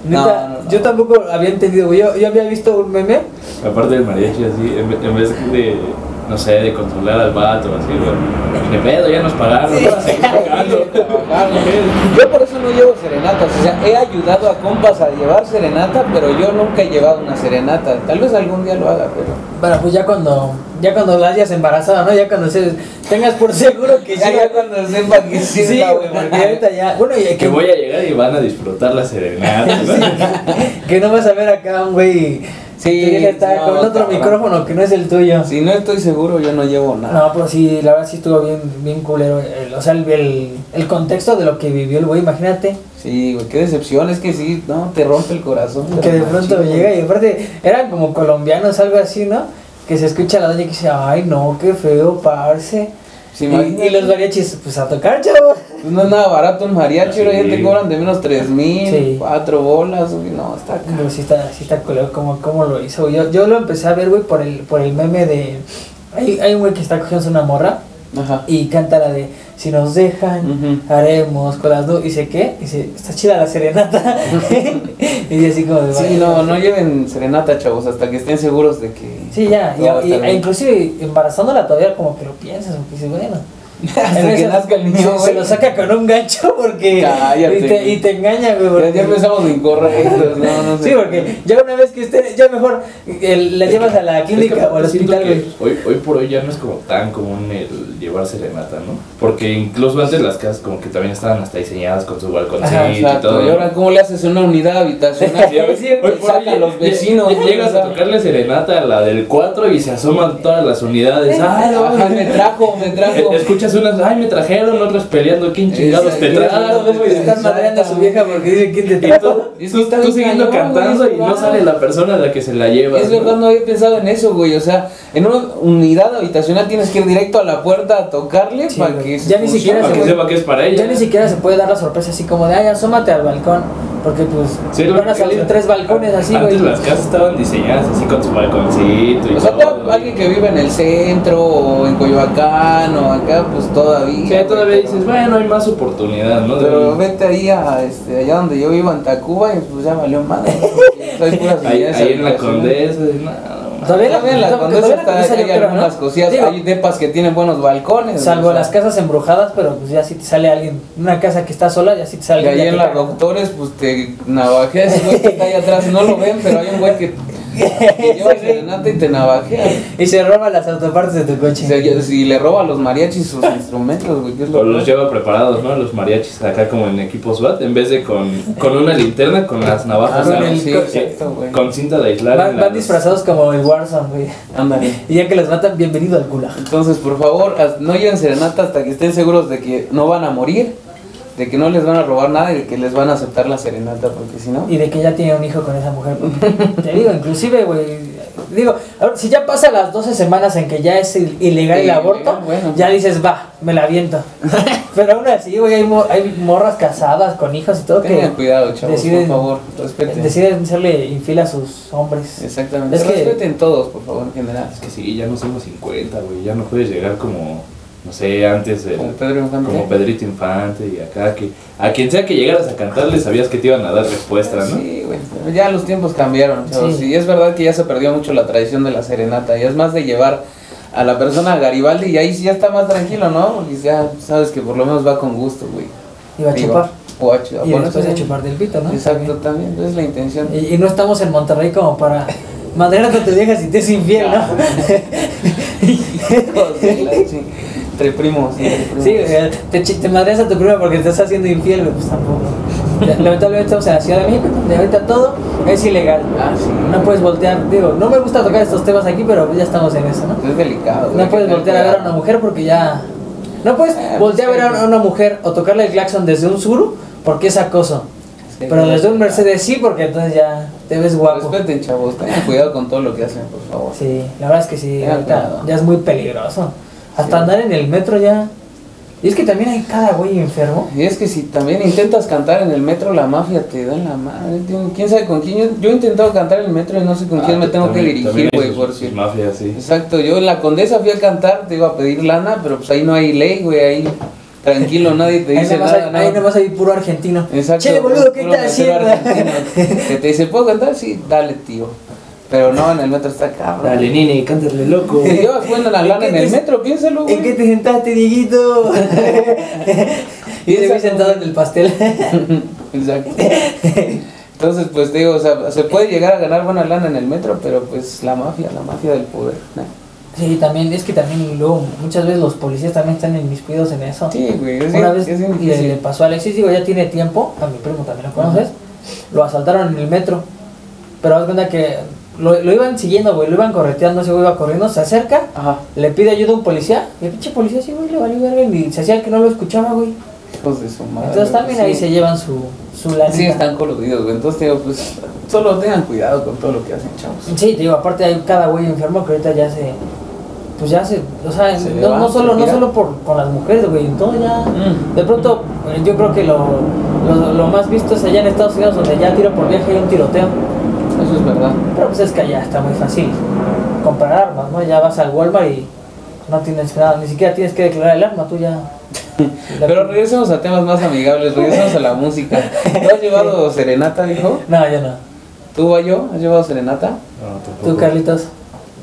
No, Neta, no, no. Yo tampoco había entendido, güey. Yo, yo había visto un meme. Aparte del mariachi, así, en vez de, no sé, de controlar al vato, así, güey. De pedo, ya nos pagaron, Sí. *laughs* *laughs* Yo por eso no llevo serenatas, o sea, he ayudado a compas a llevar serenata, pero yo nunca he llevado una serenata. Tal vez algún día lo haga, pero. Bueno, pues ya cuando, ya cuando la hayas embarazado, ¿no? Ya cuando se, tengas por seguro que Ya, sí. ya cuando sepa que sí, Sí, güey, porque ahorita ya. Bueno, y Que que, voy a llegar y van a disfrutar la serenata, *laughs* ¿no? que no vas a ver acá un güey. Sí, que ya está no, con otro cabrón. micrófono que no es el tuyo. Si no estoy seguro, yo no llevo nada. No, pero sí, la verdad sí estuvo bien, bien culero. el- o sea, el, el, el contexto de lo que vivió el güey, imagínate. Sí, güey, qué decepción, es que sí, no, te rompe el corazón. Que de pronto machín, llega y aparte eran como colombianos, algo así, ¿no? Que se escucha la doña que dice, ay no, qué feo, parce. Sí, y, y los mariachis, pues a tocar, chavos. Pues no es nada barato un mariachi, ahora ya Sí. te cobran de menos tres mil, Sí. cuatro bolas, güey, no, está acá. Pero sí está, sí está culero cómo, cómo lo hizo. Yo, yo lo empecé a ver, güey, por el, por el meme de... Hay, hay un güey que está cogiendo una morra Ajá. y canta la de, si nos dejan, haremos con las dos. Y dice, ¿qué? Y dice, está chida la serenata. *laughs* *laughs* y dice así como de... Sí, no, no lleven serenata, chavos, hasta que estén seguros de que. Sí, ya, y, y- e inclusive embarazándola todavía como que lo piensas, porque dices, bueno. Hasta en que esa- nazca el niño, se, lo saca con un gancho porque Cállate, y, te, güey. y te engaña, güey. Ya, porque- ya empezamos incorrectos, no, no sé. Sí, porque ya una vez que esté, ya mejor el- la llevas a la Es que clínica o al hospital, güey. hoy, hoy por hoy ya no es como tan común el llevar serenata, ¿no? Porque incluso antes las casas como que también estaban hasta diseñadas con su balconcito y todo. y ahora, ¿cómo le haces una unidad habitacional? Sí, *laughs* hoy- Sí, hoy güey, por hoy los vecinos, Llegas a tocarle serenata a la del 4 y se asoman todas las unidades. ¡Ay, no! Me trajo, me trajo. Escuchas unas, ¡ay, me trajeron! Otras peleando, ¿quién chingados te? Claro, güey, están madreando a su vieja porque dice quién te Y trajo. tú, que tú- tú siguiendo cantando y no sale la persona a la que se la lleva. Es verdad, no había pensado en eso, güey. O sea, en una unidad habitacional tienes que ir directo a la puerta a tocarle Sí, para que Ya ni funcione. siquiera Para que se sepa que es para ella. Ya ni siquiera se puede dar la sorpresa así como de, ay, asómate al balcón. Porque pues Sí, van a salir tres balcones así, Antes güey. las casas estaban diseñadas así con su balconcito y O sea, todo. alguien que vive en el centro o en Coyoacán o acá, pues todavía. Sí, todavía dices, bueno, hay más oportunidad, ¿no? Pero vete ahí a, este, allá donde yo vivo en Tacuba y pues ya valió madre. *laughs* Ahí, ahí en la condesa, nada, Todavía la Todavía la está, hay algunas ¿no? cosillas, Digo, hay depas que tienen buenos balcones. Salvo o sea, las casas embrujadas, pero pues ya si te sale alguien, una casa que está sola, ya si te sale Y alguien. ahí ya en la doctores, pues te navajea ese güey que está ahí atrás. No lo ven, pero hay un güey que, que lleva serenata y te navajea. Y se roba las autopartes de tu Y coche. se- si le roba a los mariachis sus *laughs* instrumentos, güey, lo los lleva preparados, ¿no? Los mariachis acá como en equipo SWAT, en vez de con, con una linterna, con las navajas, Ah, con sí, con- exacto, güey. con cinta de aislar. Van, disfrazados como el Warzone, güey. Ándale. Y ya que los matan, bienvenido al gulag. Entonces, por favor, no lleven serenata hasta que estén seguros de que no van a morir, de que no les van a robar nada y de que les van a aceptar la serenata, porque si no... Y de que ya tiene un hijo con esa mujer. *laughs* te digo, inclusive, güey. Digo, ahora, si ya pasa las 12 semanas en que ya es il- ilegal el aborto, bueno. ya dices, va, me la aviento. *laughs* Pero aún así, güey, hay, mo- hay morras casadas con hijos y todo Tengan que cuidado, chavos, deciden- por favor, respeten. deciden serle infiel a sus hombres. Exactamente. Es que- respeten todos, por favor, en general. Es que sí, ya no somos 50, güey. Ya no puedes llegar como, no sé, antes del- Como Pedro Infante. como Pedrito Infante y acá que a quien sea que llegaras a cantarle sabías que te iban a dar respuesta, ¿no? Sí, güey. Ya los tiempos cambiaron, chavos. Sí. Y es verdad que ya se perdió mucho la tradición de la serenata. Y es más de llevar a la persona a Garibaldi y ahí sí ya está más tranquilo, ¿no? Porque ya sabes que por lo menos va con gusto, güey. Iba a Digo, chupar. O a chu- Y bueno, después de chupar del pito, ¿no? Exacto, también. Esa es la intención. Y, y no estamos en Monterrey como para madrear a tu vieja si te es infiel, ¿no? Hijos de la chi- Entre primos. sí, entre primos. Sí, te, te madreas a tu prima porque te estás haciendo infiel, pues tampoco. Lamentablemente estamos en la Ciudad de México, donde ahorita todo es ilegal. Ah, sí. No puedes voltear, digo, no me gusta tocar estos temas aquí, pero ya estamos en eso, ¿no? Es delicado. No puedes voltear a ver a una mujer porque ya... No puedes pues voltear a ver sí. a una- a una mujer o tocarle el claxon desde un suru porque es acoso. Sí, Pero desde un Mercedes sí, porque entonces ya... te ves guapo. Respeten, chavos, tengan cuidado con todo lo que hacen, por favor. Sí, la verdad es que sí, ahorita ya es muy peligroso. Hasta Sí. andar en el metro ya. Y es que también hay cada güey enfermo. Y es que si también intentas cantar en el metro, la mafia te da en la madre. tío. ¿Quién sabe con quién? Yo, yo he intentado cantar en el metro y no sé con quién Ah, me tengo también- que dirigir, güey. Porque... sus mafias, sí. Exacto, yo en la condesa fui a cantar, te iba a pedir lana, pero pues ahí no hay ley, güey, ahí tranquilo, *laughs* nadie te dice nada. hay, nada. ahí nomás hay puro argentino. Exacto. Chele, boludo, ¿qué puro estás haciendo? *laughs* Que te dice, ¿puedo cantar? Sí, dale, tío. Pero no, en el metro está cabrón. Dale, nene, cántale loco. *laughs* Llevas buena la ¿En lana en el te- metro, piénsalo, güey. ¿En qué te sentaste, Dieguito? *laughs* y te vi sentado en el pastel. *laughs* Exacto. Entonces, pues digo, o sea, se puede llegar a ganar buena lana en el metro, pero pues la mafia, la mafia del poder. ¿no? Sí, también, es que también luego muchas veces los policías también están inmiscuidos en eso. Sí, güey, es, Una bien- vez es le, pasó a Alexis, digo, ya tiene tiempo, a mi primo también lo conoces, lo asaltaron en el metro, pero haz cuenta que lo, lo iban siguiendo, güey, lo iban correteando, ese güey iba corriendo, se acerca, Ajá, le pide ayuda a un policía, y el pinche policía sí, güey, le valió verga y se hacía que no lo escuchaba, güey. hijos de su madre. Entonces también sí. ahí se llevan su, su lanita. Sí, están coludidos, güey. Entonces, digo, pues, solo tengan cuidado con todo lo que hacen, chavos. Sí, te digo, aparte hay cada güey enfermo que ahorita ya se. Pues ya se. O sea, Se no, va, no solo, no solo por, con las mujeres, güey, en todo ya. Mm. De pronto, eh, yo creo que lo, lo, lo más visto es allá en Estados Unidos, donde ya tiro por viaje hay un tiroteo. Eso es verdad. Pero pues es que allá está muy fácil comprar armas, ¿no? Ya vas al Walmart y no tienes nada, ni siquiera tienes que declarar el arma, tú ya. *laughs* Pero regresemos a temas más amigables, regresemos a la música. ¿Tú has llevado serenata, hijo? No, yo no. ¿Tú, yo? ¿Has llevado serenata? No, tampoco. ¿Tú, Carlitos?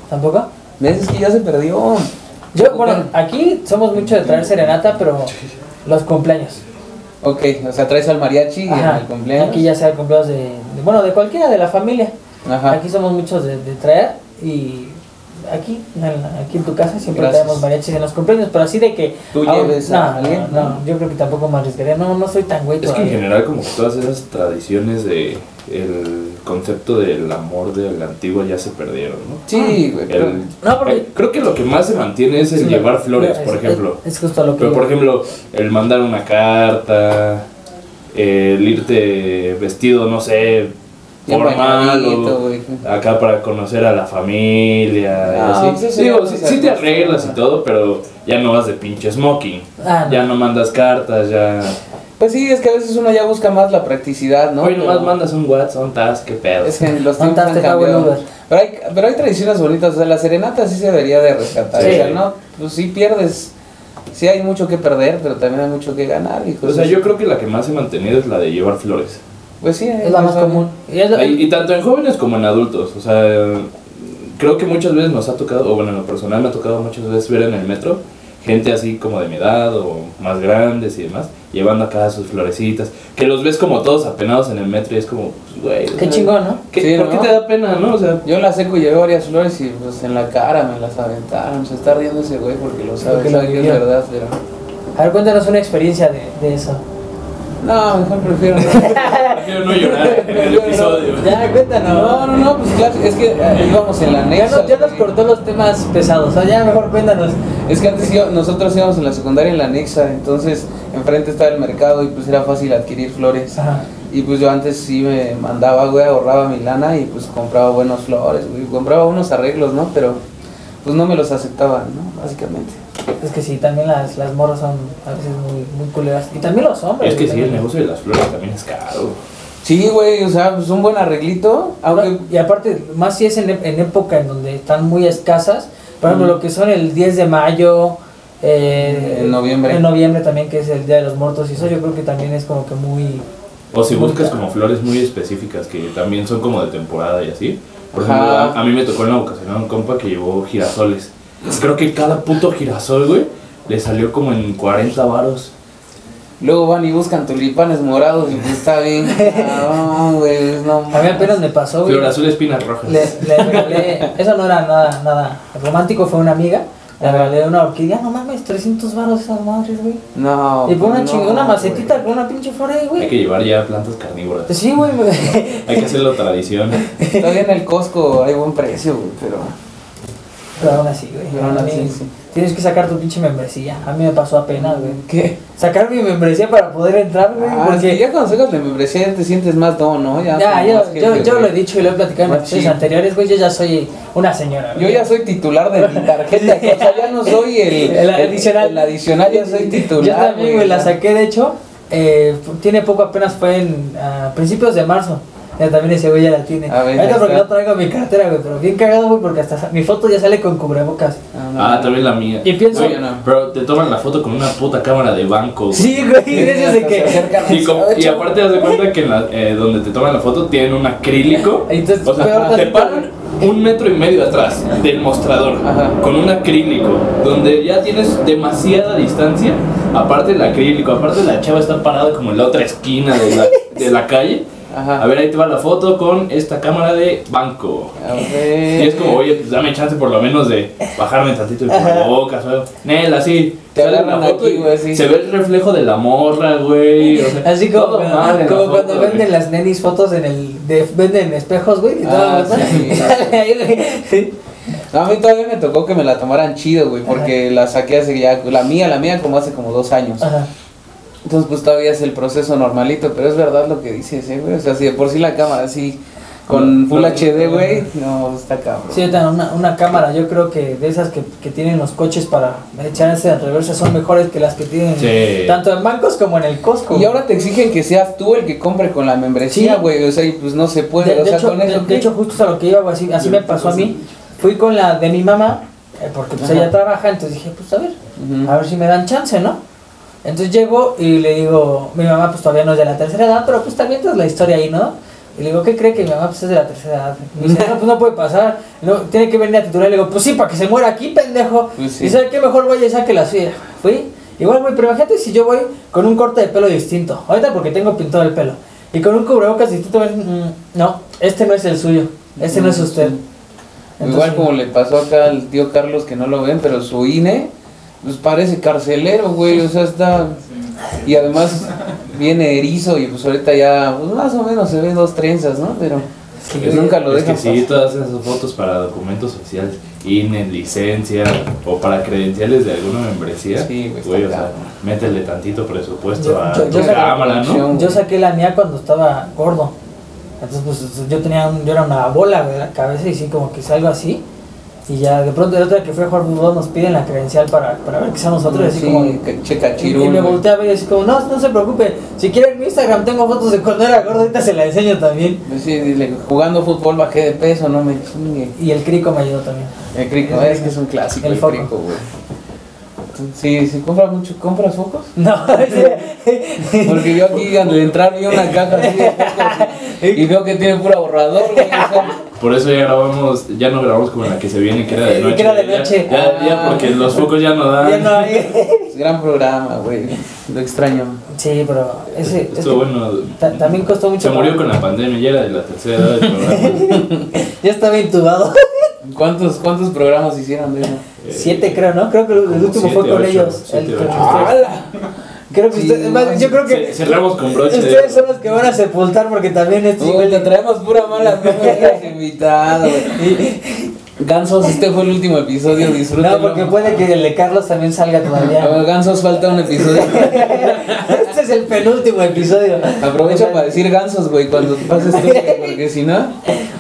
¿Tampoco? ¿Ves? Es que ya se perdió. Yo, bueno, aquí somos mucho de traer serenata, pero los cumpleaños. Ok, o sea, traes al mariachi Ajá, el cumpleaños. Aquí ya sea el cumpleaños de, de- bueno, de cualquiera de la familia. Ajá. Aquí somos muchos de, de traer y aquí, aquí en tu casa siempre Gracias. traemos mariachis en los cumpleaños, pero así de que... ¿Tú ah, lleves no, a alguien? No, no, yo creo que tampoco me arriesgaría, no, no soy tan güey Es que en general como que todas esas tradiciones de el concepto del amor del antiguo ya se perdieron, ¿no? Sí, güey. pero- El- No, porque- eh, creo que lo que más se mantiene es el Sí, llevar flores, es- por es- ejemplo. Es, justo lo que... Pero por ejemplo, el mandar una carta, el irte vestido, no sé, formal o acá para conocer a la familia y Ah, así. pues ya Digo, sí, sí te arreglas y todo, pero ya no vas de pinche smoking. Ah, no. Ya no mandas cartas, ya... Pues sí, es que a veces uno ya busca más la practicidad, ¿no? Hoy nomás Pero- mandas un WhatsApp, un task, qué pedo. Es que los tiempos han cambiado. Pero hay, pero hay tradiciones bonitas, o sea, la serenata sí se debería de rescatar. Sí. O sea, no, pues sí pierdes, sí hay mucho que perder, pero también hay mucho que ganar. Y O sea, yo creo que la que más se ha mantenido es la de llevar flores. Pues sí, Es la más común. Y es la- Y, y tanto en jóvenes como en adultos. O sea, creo que muchas veces nos ha tocado, o bueno, en lo personal me ha tocado muchas veces ver en el metro gente así como de mi edad o más grandes y demás, llevando acá sus florecitas, que los ves como todos apenados en el metro y es como, pues, güey. o Qué chingón, ¿no? ¿qué- Sí, ¿Por ¿no? qué te da pena, no? O sea, Yo en la seco llevé varias flores y pues en la cara me las aventaron. Se está riendo ese güey porque lo sabe, que es verdad, pero... A ver, cuéntanos una experiencia de, de eso. No, mejor prefiero no. prefiero no llorar en el episodio. Ya, cuéntanos. No, no, no, pues claro, es que eh, íbamos en la Ya, Nexa. nos, ya nos cortó los temas pesados, o sea, ya mejor cuéntanos. Es que antes iba- nosotros íbamos en la secundaria en la Nexa, entonces enfrente estaba el mercado y pues era fácil adquirir flores. Ajá. Y pues yo antes sí me mandaba, güey, ahorraba mi lana y pues compraba buenos flores, güey. Compraba unos arreglos, ¿no? Pero pues no me los aceptaban, ¿no? Básicamente. Es que sí, también las, las morras son a veces muy, muy culeras. Y también los hombres. Es que sí, el negocio de las flores también es caro. Sí, güey, o sea, pues un buen arreglito, aunque... Y aparte, más si es en, en época en donde están muy escasas, por ejemplo, Mm. lo que son el 10 de mayo, eh, En noviembre. En noviembre también, que es el Día de los Muertos, y eso yo creo que también es como que muy... O si Muy buscas caro. como flores muy específicas que también son como de temporada y así. Por Ajá. ejemplo, a, a mí me tocó en la ocasión a un compa que llevó girasoles. Creo que cada puto girasol, güey, le salió como en 40 varos. Luego van y buscan tulipanes morados y pues está bien. *laughs* cabrón, güey, no A mí apenas me pasó, güey. Flor azul, espinas rojas. Le, le regalé, eso no era nada, nada romántico, fue una amiga. Le regalé una orquídea, no mames, 300 baros esas madres, güey. No. Y por una no, chingada, una macetita con una pinche flor ahí, Hay güey. que llevar ya plantas carnívoras. Sí, güey. Hay que hacerlo tradición. Todavía en el Costco hay buen precio, güey, pero. Pero aún así, güey. Pero aún así, sí. Tienes que sacar tu pinche membresía. A mí me pasó apenas, güey. ¿Qué? Sacar mi membresía para poder entrar, güey. Ah, porque sí, ya cuando sacas la membresía te sientes más don, ¿no? Ya, Ya, yo, yo, gente, yo lo he dicho y lo he platicado en episodios anteriores, güey. Yo ya soy una señora. Yo güey. ya soy titular de mi tarjeta, *laughs* o sea, ya no soy *laughs* el, El adicional. El adicional ya soy titular. Yo también, güey, la saqué, de hecho, eh, tiene poco, apenas fue en ah, principios de marzo. Ya también ese güey ya la tiene. A ver, Ahorita porque no traigo mi cartera, güey, pero bien cagado, güey, porque hasta mi foto ya sale con cubrebocas. Ah, no, Ah, también la mía. Y pienso- Yo no. Pero te toman la foto con una puta cámara de banco. güey. Sí, güey, Sí, de que... Y, com- y aparte, haz de cuenta que en la, eh, donde te toman la foto tienen un acrílico. *laughs* Entonces, o sea, peor te paran un metro y medio atrás del mostrador Ajá. con un acrílico donde ya tienes demasiada distancia. Aparte el acrílico, aparte la chava está parada como en la otra esquina de la, de la calle. *laughs* Ajá. A ver, ahí te va la foto con esta cámara de banco. A ver. *laughs* Y es como, oye, pues dame chance por lo menos de bajarme tantito el cubrebocas o algo. Nel, así. Te sale agarran la foto aquí, y güey, sí. Se ve el reflejo de la morra, güey. o sea, *laughs* Así como, foto, cuando güey. venden las nenis fotos en el... De, venden espejos, güey. y Ah. No, *laughs* a mí todavía me tocó que me la tomaran chido, güey, porque la saqué hace ya, la mía, la mía como hace como dos años. Ajá. Entonces pues todavía es el proceso normalito, pero es verdad lo que dices, ¿eh, güey? O sea, si de por sí la cámara así con Full no, HD, güey, no, está cabrón. Sí, una, una cámara, yo creo que de esas que, que tienen los coches para echarse en reversa son mejores que las que tienen Sí. tanto en bancos como en el Costco. Y ahora te exigen que seas tú el que compre con la membresía, Sí. güey, o sea, y pues no se puede, de, o de sea, hecho, con eso de, de ¿qué? hecho, justo a lo que iba, güey, así, así me pasó a mí. Fui con la de mi mamá, eh, porque pues Ajá. ella trabaja, entonces dije, pues a ver, a ver si me dan chance, ¿no? Entonces llego y le digo, mi mamá pues todavía no es de la tercera edad, pero pues también es la historia ahí, ¿no? Y le digo, ¿qué cree que mi mamá pues es de la tercera edad? Y me dice, no, pues no puede pasar, no, tiene que venir a titular. Le digo, pues sí, para que se muera aquí, pendejo. Pues sí. Y sabe qué mejor vaya y saque la suya. Fui, igual güey, pero imagínate si yo voy con un corte de pelo distinto. Ahorita porque tengo pintado el pelo. Y con un cubrebocas distinto, mm, no, este no es el suyo, este no es usted. Igual como le pasó acá al tío Carlos que no lo ven, pero su INE, pues parece carcelero, güey, o sea, está... Y además viene erizo y pues ahorita ya, pues más o menos se ven dos trenzas, ¿no? Pero Sí, pues nunca lo Es que sí, todas esas fotos para documentos oficiales, INE, licencia o para credenciales de alguna membresía. Sí, güey, está güey, o sea, métele tantito presupuesto Yo- a yo- tu yo cámara, ¿no? Yo saqué la mía cuando estaba gordo. Entonces, pues yo tenía un- yo era una bola la cabeza y sí, como que salgo así. Y ya de pronto, la otra que fui a jugar fútbol, nos piden la credencial para, para ver que somos nosotros. así Sí, como de- que checa y, me volteé a ver y así como, no, no se preocupe. Si quieren mi Instagram, tengo fotos de cuando era gordo, ahorita se la enseño también. Pues sí, dile, jugando fútbol bajé de peso, no me chingue. Y el crico me ayudó también. El crico, es que es un clásico El el, crico, güey. Sí, sí, compras mucho, compras focos. *laughs* No, Porque yo aquí al entrar vi una caja así de focos y, y veo que tiene pura borrador, güey. Por eso ya grabamos, ya no grabamos como la que se viene, que era de noche. que era de Ya- noche. Ya, ya, Ah. porque los focos ya no *laughs* dan. ya no hay. gran programa, güey. Lo extraño. Sí, pero ese, es Estuvo que bueno. ta- también costó mucho. Se murió trabajo. con la pandemia, ya era de la tercera edad del programa. *laughs* Ya estaba intubado. ¿Cuántos, cuántos programas hicieron de eso? Eh, Siete creo, ¿no? Creo que el último fue siete, con ocho, ellos. siete, el- ocho. Creo que Sí, ustedes, más, yo creo que Ce- Cerramos con broche. de ustedes son los que van a sepultar porque también es Uy, te traemos pura mala *laughs* invitado, güey. Gansos, este fue el último episodio, disfrútenlo. No, porque puede que el de Carlos también salga todavía. Gansos, falta un episodio. *laughs* este es el penúltimo episodio. Aprovecha para decir gansos, güey, cuando pases tú, porque si no...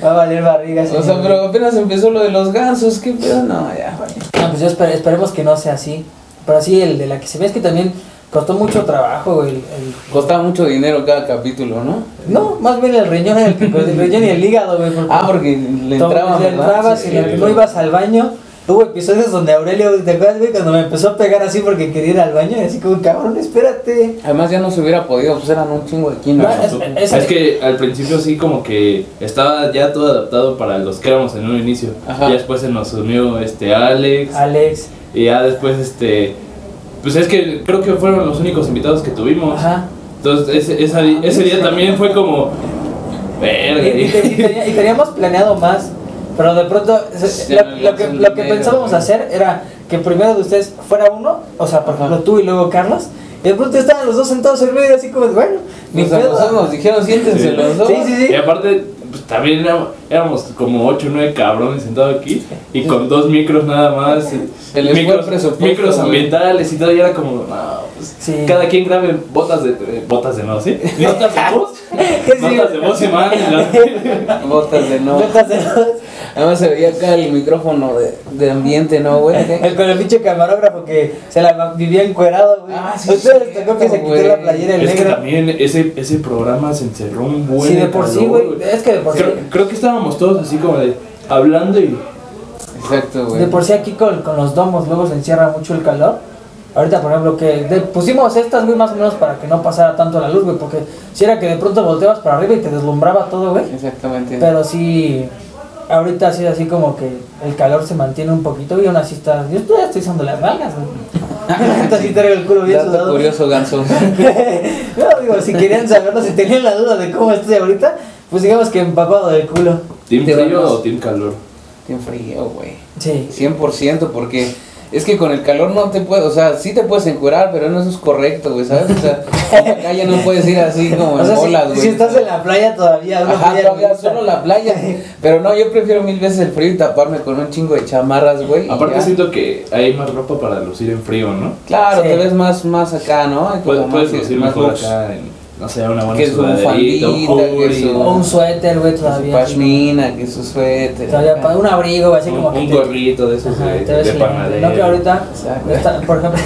Va a valer barriga. O sea, pero apenas empezó lo de los gansos, ¿qué pedo? No, ya, vale. No, pues yo esper- esperemos que no sea así. Pero sí, el de la que se ve es que también costó mucho trabajo, güey. El, el- Costaba mucho dinero cada capítulo, ¿no? No, más bien el riñón, el, riñón y el hígado, güey. porque- Ah, porque le entraba, le entrabas Sí, y no- sí. no ibas al baño. Hubo episodios donde Aurelio, ¿te acuerdas, güey? Cuando me empezó a pegar así porque quería ir al baño, y así como, cabrón, espérate. Además ya no se hubiera podido, pues eran un chingo de kilos. No, Es, que al principio sí como que estaba ya todo adaptado para los que éramos en un inicio. Ajá. Y después se nos unió este Alex. Alex, Y ya después este pues es que creo que fueron los únicos invitados que tuvimos. ajá. Entonces ese, esa di- ese día también fue como Y, verga. y- y tenía- y teníamos planeado más, pero de pronto lo, lo que, lo pensábamos hacer era que primero de ustedes fuera uno, o sea, por ejemplo tú y luego Carlos, y de pronto estaban los dos sentados en medio, así como, bueno, ni a pedo. nosotros nos dijeron, siéntense Sí. los dos. Sí, sí, sí. Y aparte pues también éramos, éramos como 8 o 9 cabrones sentados aquí y con dos micros nada más. Fue el micros, micros ambientales y todo, y era como, no, pues, Sí. cada quien grabe botas de, eh, botas de no, ¿sí? *laughs* Notas de voz. Sí. Notas de voz y man. *laughs* Botas de no. Botas de voz. Además se veía acá el micrófono de, de ambiente, ¿no, güey? *laughs* El con el pinche camarógrafo que se la vivía encuerado, güey. Ah, sí, Ustedes les tocó que se quitó la playera el Es que también ese, ese programa se encerró un buen. Sí, de por sí, güey. Es que de por sí. Creo, creo que estábamos todos así como de hablando y. Exacto, güey. De por sí aquí con, con los domos luego se encierra mucho el calor. Ahorita, por ejemplo, que de- pusimos estas, güey, más o menos para que no pasara tanto la luz, güey, porque si era que de pronto volteabas para arriba y te deslumbraba todo, güey. Exactamente. Pero sí, ahorita sí, así como que el calor se mantiene un poquito y aún así está. Yo todavía estoy usando las nalgas, güey. *laughs* Ahorita sí traigo el culo bien Dato sudado. curioso, ganso. *laughs* no, digo, si querían saberlo, si tenían la duda de cómo estoy ahorita, pues digamos que empapado del culo. ¿Team Te frío o team calor? Bien frío, güey. Sí. 100% porque es que con el calor no te puedes, o sea, sí te puedes encuerar, pero no eso es correcto, güey, ¿sabes? O sea, en la calle no puedes ir así como O en sea, si- bolas, si, güey. estás en la playa todavía, una Ajá, todavía solo la playa. *laughs* Pero no, yo prefiero mil veces el frío y taparme con un chingo de chamarras, güey. y Aparte ya. siento que hay más ropa para lucir en frío, ¿no? Claro, Sí. te ves más, más acá, ¿no? Hay como Puedes, más, lucir más mejor acá en, no sé, una buena Que un faldita, que O un suéter, güey, Que su todavía. pashmina, que su suéter. Todavía para un abrigo, así un, como que un te- gorrito de esos Ajá, de, de panadero. No que ahorita, Exacto. está- por ejemplo,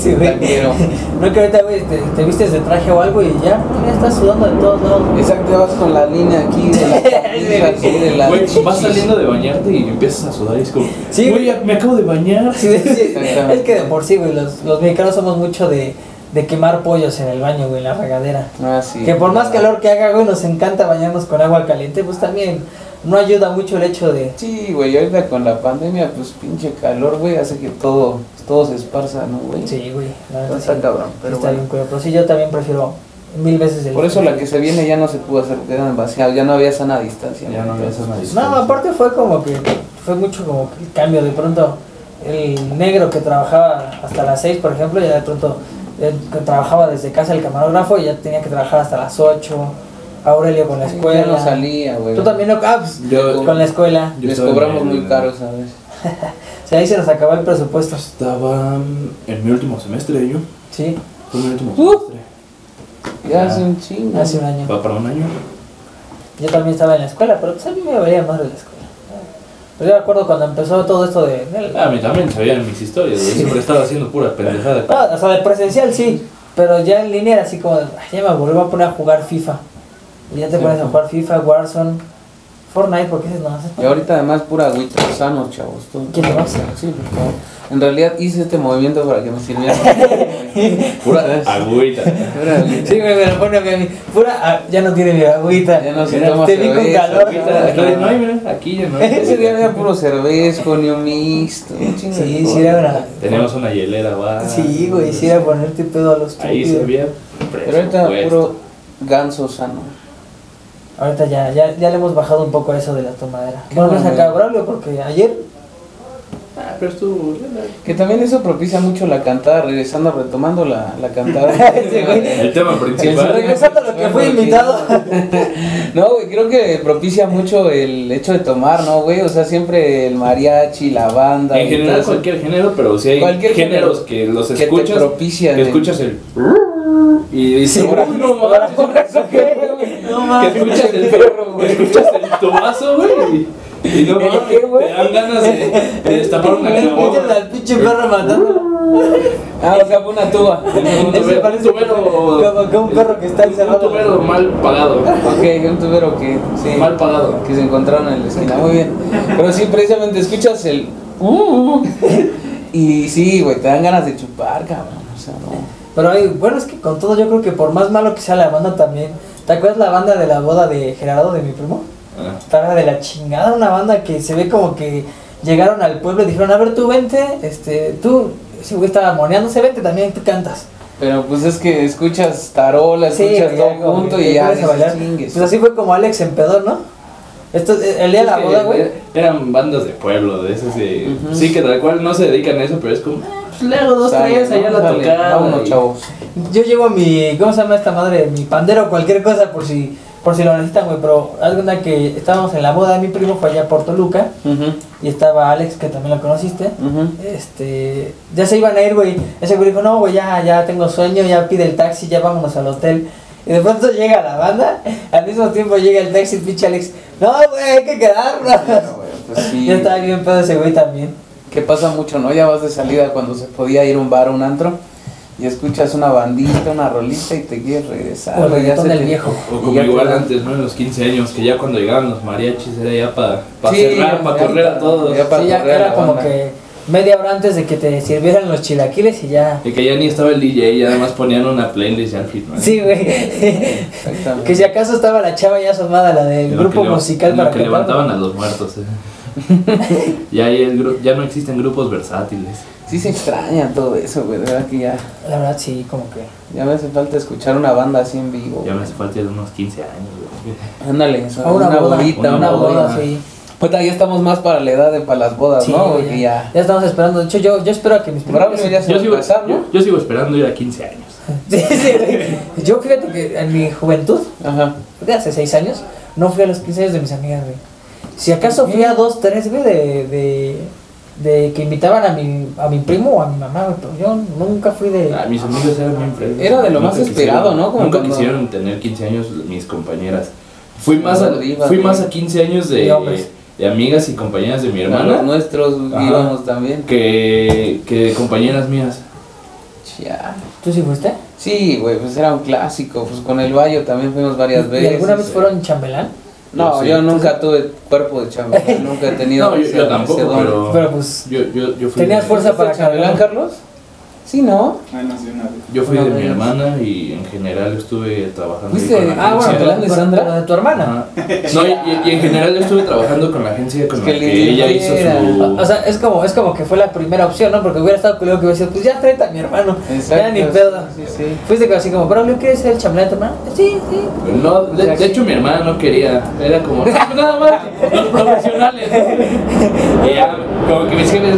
sí, *laughs* güey. Taquero. no que ahorita, güey, te, te vistes de traje o algo y ya, ya estás sudando de todos lados. Exacto, vas con la línea aquí de la *laughs* camisa, así de la Güey, vas saliendo de bañarte y empiezas a sudar y es como, Sí, güey, me acabo de bañar. Sí, sí, Exactamente. es que de por sí, güey, los, los mexicanos somos mucho de, de quemar pollos en el baño, güey, en la regadera. Ah, sí. que por más calor que haga, güey, nos encanta bañarnos con agua caliente, pues también no ayuda mucho el hecho de... Sí, güey, ahorita con la pandemia, pues pinche calor, güey, hace que todo, todo se esparza, ¿no, güey? Sí, güey, la verdad Está sí, cabrón, pero está bueno. bien, cuero, pero sí, yo también prefiero mil veces el Por eso la que se viene ya no se pudo hacer, quedaron demasiado, ya no había sana distancia. Ya no había sana No, distancia. aparte fue como que, fue mucho como que el cambio, de pronto el negro que trabajaba hasta las 6, por ejemplo, ya de pronto eh, trabajaba desde casa el camarógrafo y ya tenía que trabajar hasta las 8, Aurelio con la escuela. Ya no salía, güey. Tú también no, ah, pues, Yo- con la escuela. Yo Les cobramos muy caro, ¿sabes? *laughs* O sea, ahí se nos acabó el presupuesto. Estaba en mi último semestre, yo. Sí, Fue mi último Uh. semestre. Ya Ah. hace un chingo. hace un año. Va para un año. Yo también estaba en la escuela, pero pues a mí me valía más de la escuela. Pero yo recuerdo cuando empezó todo esto de... del- A mí también sabían mis historias. Yo siempre estaba haciendo pura pendejada. Ah, o sea, de presencial sí, pero ya en línea era así como, de, "Ay, ya me voy a poner a jugar FIFA. Y ya te Sí. pones a jugar FIFA, Warzone, Fortnite, porque ese no haces. Y ahorita además pura agüita sanos, chavos. todo. ¿Quién te vas? Sí, por favor. En realidad hice este movimiento para que me sirviera. *laughs* Pura agüita. Pura agüita. Sí, me lo pone a mí. Pura, ah, ya no tiene mi agüita. Ya no se toma Te vi con calor. Agüita, aquí no hay, mira, aquí ya no hay. Ese día había puro cervezco, ni un mixto. Sí, sí, era una. Tenemos una hielera, va. Sí, güey, sí, era ponerte pedo a los Ahí se veía. Pero ahorita puro ganso sano. Ahorita ya, ya, ya le hemos bajado un poco a eso de la tomadera. Bueno, no acá, Braulio, porque ayer. Ah, pero estuvo. Que también eso propicia mucho la cantada, regresando, retomando la, la cantada. Sí, *laughs* güey. El tema principal. Regresando a lo que fue invitado. *laughs* No, güey, creo que propicia mucho el hecho de tomar, ¿no, güey? O sea, siempre el mariachi, la banda. En general cualquier género, pero si hay Cualquier géneros género que los que te escuchas, propician que escuchas el *laughs* y dices, ahora- "Uy, no ahora mames". con eso que, güey. No que escuchas el perro, güey. escuchas el tomazo, güey, y, no ¿El mames, te dan ganas de, de destapar una Escuchas caguama. al pinche perro matando. Ah, o sea, fue una tuba. *laughs* Un Ese tubero- parece tubero- como que un perro que está Un encerrado. tubero mal pagado, Ok, un tubero que, sí, mal pagado. que se encontraron en la esquina. Muy bien. Pero sí, precisamente escuchas el. "Uh", *laughs* y sí, güey, te dan ganas de chupar, cabrón. O sea, no. Pero bueno, es que con todo yo creo que por más malo que sea la banda también. ¿Te acuerdas la banda de la boda de Gerardo, de mi primo? Ah, Estaba de la chingada, una banda que se ve como que llegaron al pueblo y dijeron, a ver, tú vente, este, tú, ese güey estaba moneándose, vente también, tú cantas. Pero pues es que escuchas tarola, escuchas güey, todo ya junto y ya pones a dices, bailar. chingues. Pues así fue como Alex Empedor, ¿no? Esto, el día de la boda, güey. Eran bandas de pueblo, de esas de. Ujú. Sí, que tal cual no se dedican a eso, pero es como. "Ah, Pues le hago dos, Sale, tres allá ¿no? la Sale, tocada. Vámonos, y- chavos. Yo llevo mi, ¿cómo se llama esta madre? Mi pandero o cualquier cosa por si por si lo necesitan, güey, pero cuenta que estábamos en la boda de mi primo, fue allá por Toluca, Ujú, y estaba Alex, que también lo conociste. ujú. Este, ya se iban a ir, güey. Ese güey dijo, no, güey, ya, ya tengo sueño, ya pide el taxi, ya vámonos al hotel. Y de pronto llega la banda, al mismo tiempo llega el taxi, pinche Alex, no, güey, hay que quedarnos. Bueno, güey, pues *laughs* sí. Ya estaba bien pedo ese güey también. Que pasa mucho, ¿no? Ya vas de salida cuando se podía ir a un bar o un antro y escuchas una bandita, una rolita y te quieres regresar. O el ya se del te- viejo. O y como te igual antes, ¿no? En los 15 años, que ya cuando llegaban los mariachis era ya para Sí, cerrar, para correr a todos. ya para Sí, ya era como banda. que media hora antes de que te sirvieran los chilaquiles y ya. Y que ya ni estaba el DJ, ya nada más ponían una playlist ya al final. Sí, güey. Exactamente. que si acaso estaba la chava ya asomada, la del grupo que musical para que cantar. levantaban a los muertos. eh. *laughs* ya, hay el ya no existen grupos versátiles. Sí se extraña todo eso, güey. De verdad que ya, La verdad, sí, como que. ya me hace falta escuchar una banda así en vivo. Ya me hace falta de unos 15 años. güey. Ándale, una, boda, bodita, una una boda, boda. sí. Pues ya estamos más para la edad de para las bodas, Sí, ¿no? güey, Porque ya, ya. ya estamos esperando. De hecho, yo, yo espero a que mis. Braulio ya se Yo sigo, casar, ¿no? yo, yo sigo esperando ir a 15 años. *laughs* Sí, sí. Yo fíjate que en mi juventud, Ajá. de hace 6 años, no fui a los 15 años de mis amigas, güey. Si acaso fui a dos, tres, güey, de, de, de que invitaban a mi, a mi primo o a mi mamá, pero yo nunca fui de... Ah, mis amigos eran bien frescos. Era de lo Nunca más esperado, ¿no? Como nunca cuando- quisieron tener 15 años mis compañeras. Fui más a, ibas, fui güey. más a 15 años de, De amigas y compañeras de mi Los hermana nuestros Ajá. íbamos también. que, que de compañeras mías. Ya. ¿Tú sí fuiste? Sí, güey, pues era un clásico. Pues con el Bayo también fuimos varias ¿Y veces. alguna vez fueron chambelán? No, Yo sí. yo nunca tuve cuerpo de chambelán, nunca he *laughs* tenido No, yo, ese- yo tampoco, pero, Pero pues, yo, yo, yo fui tenías fuerza para ¿Fuiste chambelán, cargar. Carlos? Sí, ¿no? Ay, no sé, una vez. Yo fui Una de mi hermana y en general estuve trabajando. ahí ¿Fuiste con la ah, bueno, agencia. chambelán de pero- Sandra? pero de tu hermana. No, y, y- en general yo estuve trabajando con la agencia con Es la que ella hizo su... O sea, es como, es como que fue la primera opción, ¿no? Porque hubiera estado culero que hubiera sido, pues ya tráete a mi hermano. Ya ni pedo. Sí, sí. Fuiste así como, Braulio, ¿quieres ser el chambelán de tu hermana? Sí, sí. No, de, de hecho mi hermana no quería, era como, "No, pues nada más, los profesionales. *laughs* Y ya, como que mis jefes,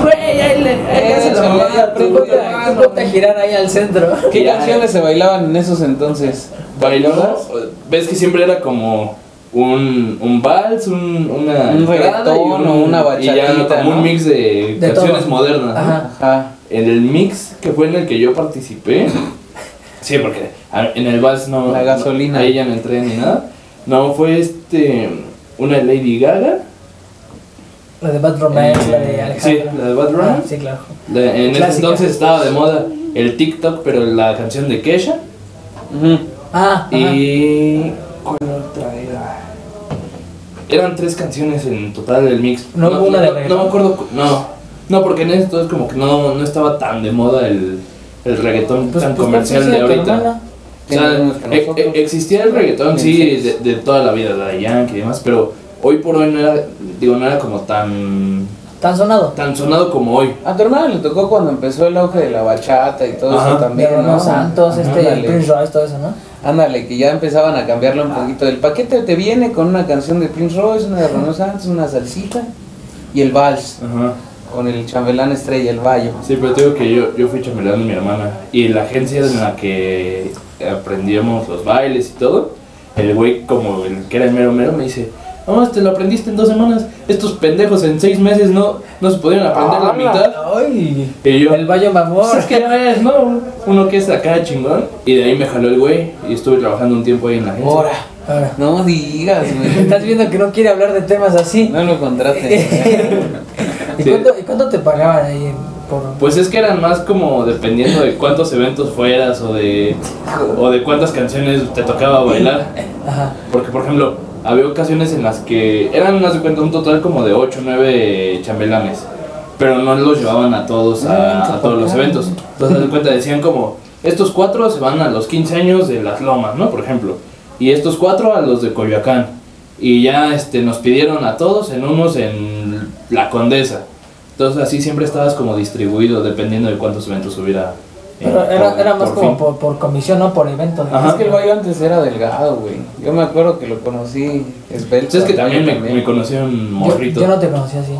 pues güey, ahí le, haces la mamada, tú ponte a- girar ahí al centro. *laughs* ¿Qué canciones se bailaban en esos entonces? Bailó, ves que siempre era como un, un vals, un, una Un reggaetón y un- o una y ya bachatita, como ¿no? un mix de, De canciones todo. modernas. ¿no? Ajá. Ajá. En el mix que fue en el que yo participé, *laughs* sí, porque en el vals no. La gasolina. No, ahí ya no entré ni nada. No, fue este. Una Lady Gaga. La de Bad Romance, la de Sí, Alejandra. la de Bad Ah, Romance. sí, claro. La- en ese entonces estaba de moda el TikTok, pero la canción de Kesha. Ujú. Ah, ajá. Y. ¿Cuál otra era? Eran tres canciones en total del mix. ¿No hubo una de no, reggaetón? no me acuerdo. cu- No, no, porque en ese entonces como que no, no estaba tan de moda el, el reggaetón Pues- tan pues, comercial ¿cuál de ahorita. O sea, e- e- existía el reggaetón, sí, de, de toda la vida, de Yankee y demás, pero hoy por hoy no era, digo, no era como tan, Tan sonado. tan sonado como hoy. A tu hermana le tocó cuando empezó el auge de la bachata y todo Ajá. eso también, Romeo ¿no? Santos, este, Ándale. Prince Royce, todo eso, ¿no? Ándale, que ya empezaban a cambiarlo un poquito. El paquete te viene con una canción de Prince Royce, una de Romeo Santos, una salsita y el vals Ajá. con el chambelán estrella, el bayo. Sí, pero te digo que yo, yo fui chambelán de mi hermana y la agencia en la que aprendíamos los bailes y todo, el güey como el que era el mero mero me dice, no, te lo aprendiste en dos semanas, estos pendejos en seis meses no, no se pudieron aprender la mitad. Ay, Y yo, el Bayo Mamor. Pues es que ya ves, ¿no? Uno que es acá chingón. Y de ahí me jaló el güey y estuve trabajando un tiempo ahí en la agencia. Ahora, Ahora, no digas, güey. *laughs* Estás viendo que no quiere hablar de temas así. No lo contraten. *laughs* ¿Y, Sí. cuánto, ¿Y cuánto te pagaban ahí en- por.? Pues es que eran más como dependiendo de cuántos eventos fueras o de, o de cuántas canciones te tocaba bailar. Ajá. Porque, por ejemplo, había ocasiones en las que eran, más de cuenta, un total como de 8 o 9 chambelanes. Pero no los llevaban a todos a, a todos los eventos. Entonces, de cuenta, decían como, estos cuatro se van a los 15 años de Las Lomas, ¿no? Por ejemplo. Y estos cuatro a los de Coyoacán. Y ya este, nos pidieron a todos en unos en La Condesa. Entonces así siempre estabas como distribuido dependiendo de cuántos eventos hubiera. Eh, Pero era, por- era más por como por, por comisión, no por evento. Ajá. Es que el bayo antes era delgado, güey. Yo me acuerdo que lo conocí esbelto. Pues es que también me, me conocí un Yo, morrito. yo no te conocí así.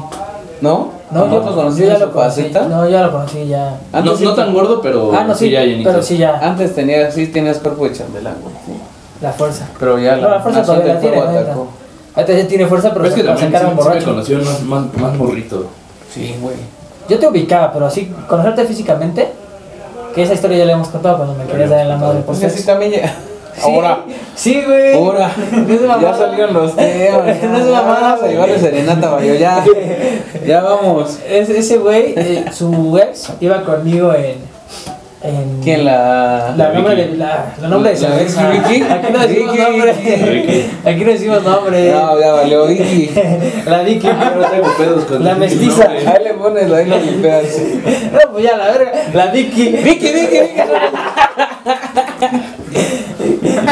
¿No? No, ¿No yo, lo yo conociste ya lo conocí. faceta? No, ya lo conocí ya. no, Antes sí no te- tan gordo, pero ah, no, sí, ya llenito. pero sí ya. Antes tenías, sí tenías cuerpo de chambelán, güey. sí. La fuerza. Pero ya No, la fuerza todavía la tiene, atacó. Ahorita ya tiene fuerza, pero, Pero es que también sí, sí me conoció más, más, más morrito. Sí, güey. Yo te ubicaba, pero así, conocerte físicamente, que esa historia ya la hemos contado cuando me querías dar en la madre por que así sexo. también ya. Sí, Ahora. Sí, güey. Ahora. No es Ya salieron los temas. *laughs* No es mamada, Vamos a llevarle serenata, Mario. Ya. *laughs* Ya vamos. Es- ese güey, eh, su ex, iba conmigo en. En ¿Quién la.? La nombre de, la, la nombre de La- la cerveza. Vicky, Vicky. Aquí no decimos Vicky, nombre. Vicky. Aquí no decimos nombre. No, ya valió, Vicky. *laughs* La Vicky. No tengo pedos con La mestiza. nombre. Ahí le pones, ahí lo limpias. *laughs* No, pues ya, la verga. La Vicky. Vicky, Vicky, Vicky. *laughs*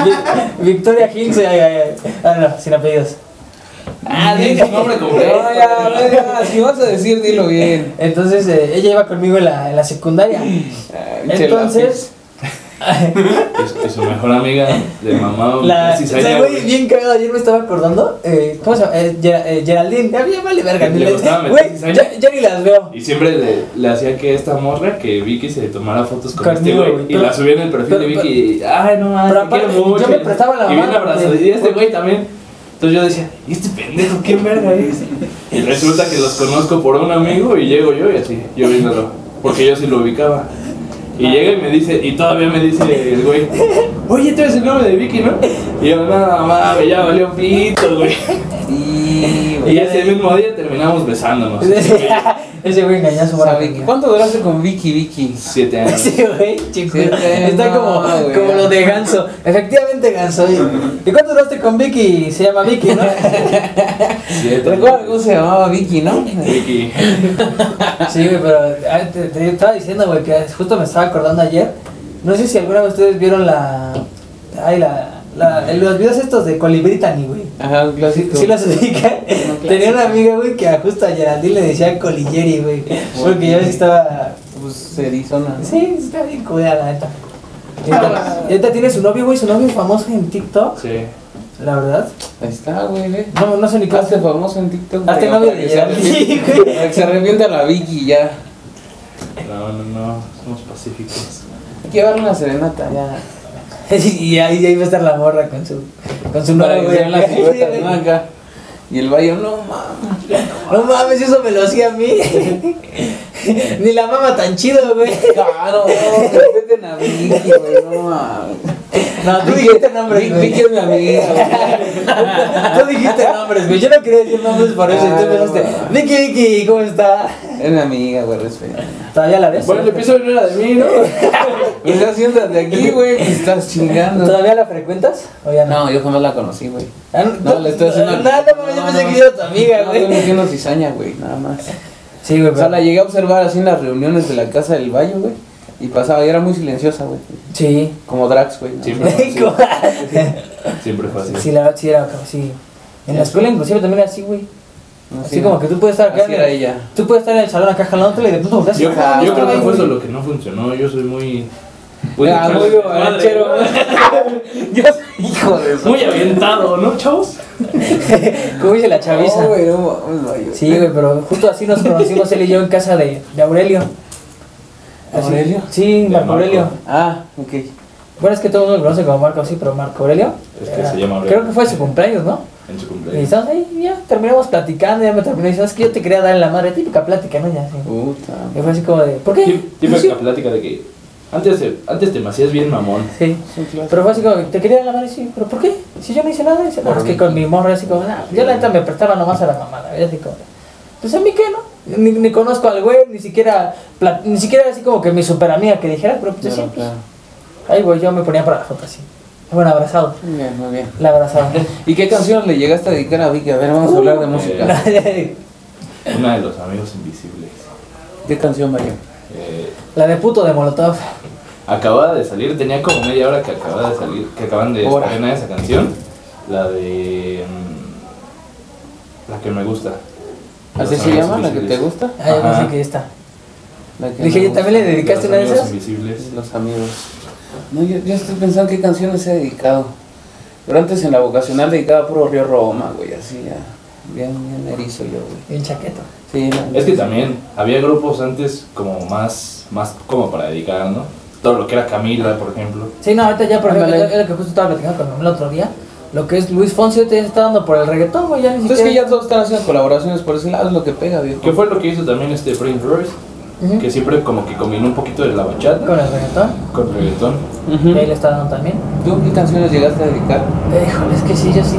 Vi- Victoria Hinks. ay, ay, ay. Ah, no, sin apellidos. Ah, di su nombre completo. No, ya, ya, si vas a decir, dilo bien. Entonces, eh, ella iba conmigo en la, en la secundaria. Entonces, Y, y *laughs* su mejor amiga de mamá. la. cizaña, O sea, güey, bien cagado. Ayer me estaba acordando. Eh, ¿Cómo se llama? Eh, Ger- eh, Geraldine. Ya bien vale verga. Le ni le- gustaba meter Güey, ya, ya ni las veo. Y siempre le, le hacía que esta morra, que Vicky se tomara fotos con Conmigo, este güey. Y pero- la subía en el perfil pero- de Vicky y, ay, no mames, pero yo me prestaba la Y bien mano, abrazado. güey. Y este güey también. Entonces yo decía, ¿y este pendejo quién verga es? Y resulta que los conozco por un amigo y llego yo y así, yo viéndolo. Porque yo sí lo ubicaba. Y llega y me dice, y todavía me dice el güey, oye, tú eres el nombre de Vicky, ¿no? Y yo, nada mames, ya valió pito, güey. Sí, Y ese mismo día terminamos besándonos. *laughs* Ese güey engañó a su morra. Vicky, ¿Cuánto duraste con Vicky, Vicky? Siete años. *laughs* Sí, güey, chico. Está no, como, güey. como lo de Ganso. Efectivamente, Ganso. ¿Y y cuánto duraste con Vicky? Se llama Vicky, ¿no? Siete ¿Recuerdas cómo se llamaba Vicky, no? Vicky. *laughs* Sí, güey, pero ah, te, te estaba diciendo, güey, que justo me estaba acordando ayer. No sé si alguna vez ustedes vieron la. Ay, la. la los videos estos de Colibritani, güey. Ajá, un clásico. Sí los ubican. *laughs* Tenía una amiga, güey, que justo a Geraldine le decía Coligeri, güey. Porque sí estaba. Pues Erizona. Sí, está bien cuidada, la neta. Y ahorita- tiene su novio, güey, su novio es famoso en TikTok, Sí. la verdad. Ahí está, güey, ve. No, no sé ni cómo. Hazte famoso en TikTok. Hazte novio de Geraldine, *laughs* güey. Que se arrepienta la Vicky ya. No, no, no. Somos pacíficos. Hay que llevarle una serenata ya. *laughs* Y ahí, ahí va a estar la morra con su, con su Para novio, *laughs* ¿no? Acá. Y el baño, no mames. No mames, eso me lo hacía a mí. *laughs* Ni la mama tan chido, güey. Claro, respeten a Vicky, güey, no mames. No, tú dijiste nombres, Vicky- güey. Vicky es mi amiga, güey. *laughs* Tú dijiste nombres, güey. Yo no quería decir nombres por eso. Y tú Ah, empezaste, no. Vicky, Vicky, ¿cómo está? Es mi amiga, güey, respeta. ¿Todavía la ves? Bueno, el episodio no era de mí, ¿no? *laughs* Pues ya siéntate aquí, güey, que estás chingando. ¿Todavía la frecuentas? ¿O ya no? No, yo jamás la conocí, güey. Ah, No, le estoy haciendo. No, no, yo pensé que era tu amiga, No, estoy güey. metiendo cizaña, güey, nada más. Sí, güey, O sea, la llegué a observar así en las reuniones de la casa del Valle, güey. Y pasaba, y era muy silenciosa, güey. Sí. Como Drax, güey. ¿no? Siempre fue así. ¿Cómo? *laughs* Siempre fue así. Sí, la verdad, sí era sí. En la escuela inclusive también era así, güey. Así Sí, como que tú puedes estar acá Así en era el, ella. Tú puedes estar en el salón acá jalándole y de pronto volteas Yo, ah, yo creo que fue eso lo que no funcionó. Yo soy muy. Muy, Ah, muy borrachero. *laughs* Yo soy hijo de eso. Muy avientado, ¿no, chavos? *laughs* Como dice la chaviza. No, güey, no mames, Valle. Sí, güey, pero justo así nos conocimos él y yo en casa de, de Aurelio. Así- ¿Aurelio? Sí, Marco Marco. Aurelio. Ah, ok. Bueno, es que todo el mundo lo conoce como Marco, sí, pero Marco Aurelio. Es que se llama Aurelio. Creo que fue su cumpleaños, ¿no? En su Y cumpleaños. estamos ahí, y ya terminamos platicando, ya me terminó diciendo, es que yo te quería dar en la madre, típica plática, ¿no? Ya, sí. Puta. Y fue así como de, ¿por qué? Sí. Típica plática de que antes, te- antes te me hacías bien mamón. Sí. Un clásico. Pero fue así como, te quería dar en la madre, sí, pero ¿por qué? Si yo no hice nada, dice, no, es que con mi morra así como, nah, yo la neta me prestaba nomás a la mamada, y así como, pues a mí qué, ¿no? Ni, ni conozco al güey, ni siquiera, ni siquiera así como que mi super amiga que dijera, pero pues Claro, sí, pues, claro. ahí güey, yo me ponía para la foto así. Bueno, abrazado, Muy bien, muy bien. la abrazaba. *laughs* ¿Y qué canción le llegaste a dedicar a Vicky? A ver, vamos a hablar de música. Una de los amigos invisibles. ¿Qué canción, Mario? Eh, la de puto de Molotov. acababa de salir, tenía como media hora que acababa de salir, que acaban de estrenar esa canción. La de. mm, La que me gusta. ¿Así se llama? ¿La que te gusta? Ah, yo pensé que esta. La que Dije, me ¿yo también le dedicaste una de Amigos esas? Invisibles. Los amigos. No, yo, yo estoy pensando qué canciones he dedicado. Pero antes en la vocacional dedicaba puro Río Roma, güey, así ya. Bien, bien erizo yo, güey. Bien chaqueto. Sí, Es que también había grupos antes como más, más como para dedicar, ¿no? todo lo que era Camila, por ejemplo. Sí, no, ahorita ya, por ejemplo, es lo que justo estaba platicando con el otro día. Lo que es Luis Fonsi te está dando por el reggaetón, güey, ya ni Entonces siquiera. que ya todos están haciendo colaboraciones por ese lado, es lo que pega, viejo. ¿Qué fue lo que hizo también este Prince Royce? Que siempre como que combinó un poquito de la bachata Con el reggaetón. con reggaetón. Ujú. Y ahí le está dando también. ¿Tú qué canciones llegaste a dedicar? Eh, Híjole, es que sí, yo sí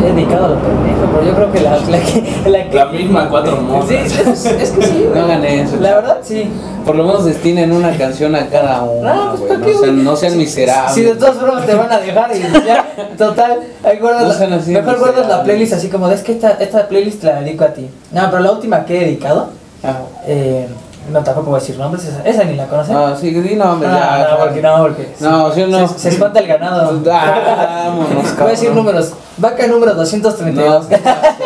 dedicado a lo pendejo, pero yo creo que la, la que. La, que, La misma cuatro morras. Sí, es, es que sí, güey. No hagan eso, La verdad, sí. Por lo menos destinen una canción a cada uno, No, pues, güey. ¿para No, qué, sean, güey? no sean miserables. Si de todas formas te van a dejar y ya, total, ahí guardas No la- mejor guardas la playlist así como de es que esta, esta playlist la dedico a ti. No, pero la última que he dedicado, Ah, eh, no tampoco voy a decir nombres, esa, esa ni la conocen. ah, sí, di nombres, Ah, ya. no, porque no, porque No, sí, no. Se, se espanta el ganado. Ah, vámonos, Voy a decir números. Vaca número No, 232.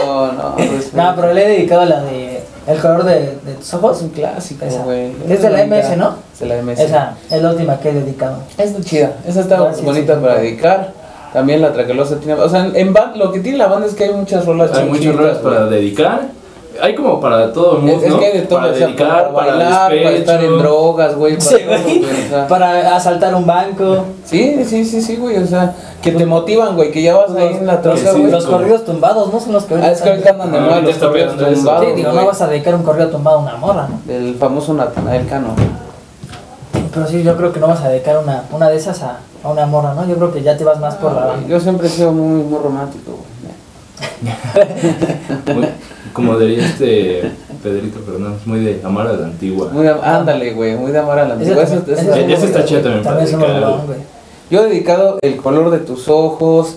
no, no. *laughs* pues, No, pero le he dedicado a la de El color de, de tus ojos. Es un clásico, Esa. güey. Es de la MS, ¿no? Es de la MS. Esa es la última que he dedicado. Es muy chida. Esa está Gracias, bonita sí. para dedicar. También la Tracalosa tiene. O sea, en band, lo que tiene la banda es que hay muchas rolas Hay roles güey. para dedicar. Hay como para todo el mundo, Es, es ¿no? que hay de todo, para o sea, dedicar, para para, bailar, para despecho. estar en drogas, güey. Para Sí, todo, güey. güey, o sea. Para asaltar un banco. Sí, sí, sí, sí, güey. O sea, que te motivan, güey. Que ya vas ahí en la troca, sí, güey. los corridos tumbados, ¿no? Son los que Ah, es que ahorita andan de Ah, ahorita los está corridos tumbados. Sí, digo, güey. no vas a dedicar un corrido tumbado a una morra, ¿no? Del famoso Natanael Cano. Pero sí, yo creo que no vas a dedicar una, una de esas a, a una morra, ¿no? Yo creo que ya te vas más por la banda. Yo siempre he sido muy, muy romántico, güey. *laughs* Muy- como diría este Pedrito Fernández, muy de amar a la antigua. Muy de- ándale, güey. Muy de amar a la antigua. también- Eso- está chido también para También es un dedicar. rolón, güey. Yo he dedicado el color de tus ojos,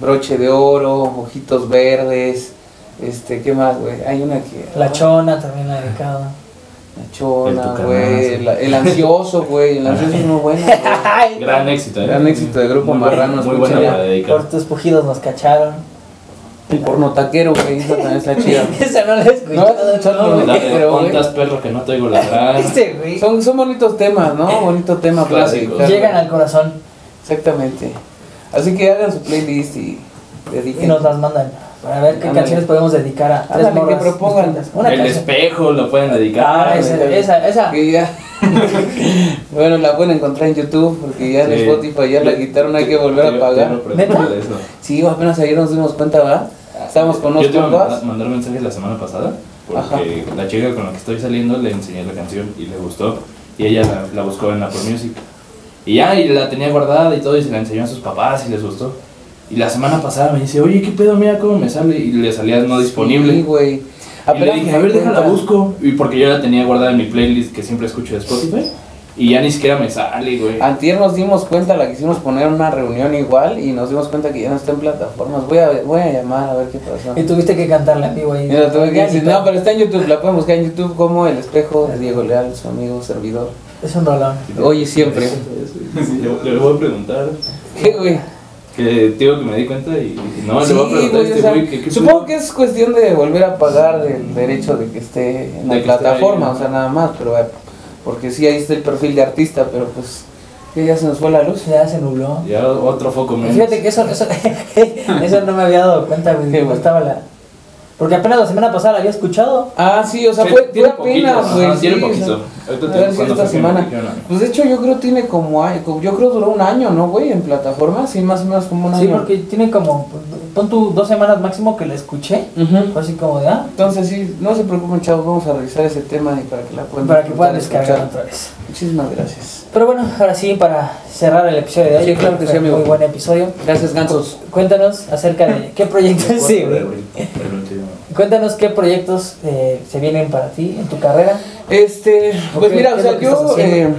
broche de oro, ojitos verdes, este, ¿qué más, güey? Hay una que... La chona también la he dedicado. La chona, güey. El ansioso, güey. El ansioso es muy bueno, *laughs* Gran éxito, ¿eh? Gran éxito de Grupo Muy bueno, Marrano, Muy buena escúchala. para dedicar. Por tus pujidos nos cacharon. El porno taquero, güey. Esa también está *laughs* chida. Esa no la he escuchado. No, no, La. ¿Cuántas perros que no te oigo ladrar? *laughs* Este, güey. Son, son bonitos temas, ¿no? Bonito tema Clásicos. dedicar. Llegan al corazón Exactamente. Así que hagan su playlist y y dediquen. nos las mandan. Para ver qué Ándale. canciones podemos dedicar a tres Ándale, que propongan. Una el canción. espejo lo pueden Ah, dedicar. esa, güey. esa, esa. Que ya. *laughs* bueno, la pueden encontrar en YouTube porque ya en Sí. Spotify ya la quitaron, hay que volver a pagar. ¿Neta? eso. Sí, apenas ayer nos dimos cuenta, ¿verdad? Estábamos con unos Yo te compas. mandar- mensajes la semana pasada porque la chica con la que estoy saliendo le enseñé la canción y le gustó y ella la, la buscó en Apple Music. Y ya y la tenía guardada y todo y se la enseñó a sus papás y les gustó. Y la semana pasada me dice oye qué pedo mira cómo me sale y le salía no disponible. Sí, güey. y le dije a ver déjala busco y porque yo la tenía guardada en mi playlist que siempre escucho de Spotify y ya ni siquiera me sale güey Antier nos dimos cuenta, la quisimos poner en una reunión igual y nos dimos cuenta que ya no está en plataformas. Voy a, voy a llamar a ver qué pasó. Y tuviste que cantarla en vivo ahí. Mira, tuve que Ya, decir, ni no, pe- pero está en YouTube, la pueden buscar en YouTube como El Espejo de Diego Leal, su amigo servidor. Es un rolón. Oye, siempre. Sí, le, *laughs* le voy a preguntar ¿Qué, güey? que digo que me di cuenta y dije no Sí, le voy a preguntar a este o sea, güey que qué supongo que es cuestión de volver a pagar el derecho de que esté en la De plataforma, ahí, o sea, nada más, pero bueno, porque sí, ahí está el perfil de artista, pero pues, que ya se nos fue la luz. Ya se nubló. Ya otro foco menos. Fíjate que eso, eso, *laughs* eso no me había dado cuenta, güey. ¿Qué, cómo güey? estaba la. Porque apenas la semana pasada la había escuchado. Ah, sí, o sea, Sí, fue, tiene fue apenas, poquito, güey. tiene o poquito. sea, Ahorita a te- ver si cuando esta que semana. Pues de hecho yo creo tiene como, yo creo duró un año, ¿no, güey? En plataforma, sí, más o menos como un año. Sí, porque tiene como. Pon tú dos semanas máximo que la escuché. Fue así como de. Ah, Entonces sí, no se preocupen chavos, vamos a revisar ese tema y para que la puedan para que puedan descargar escuchar. otra vez. Muchísimas gracias. Pero bueno, ahora sí, para cerrar el episodio de hoy, Sí, yo creo claro que fue sí, amigo. muy buen episodio. Gracias, gansos. Cuéntanos acerca de *laughs* qué proyectos. sí, güey. Cuéntanos qué proyectos eh, se vienen para ti en tu carrera. Este, pues mira, ¿qué o sea, yo eh,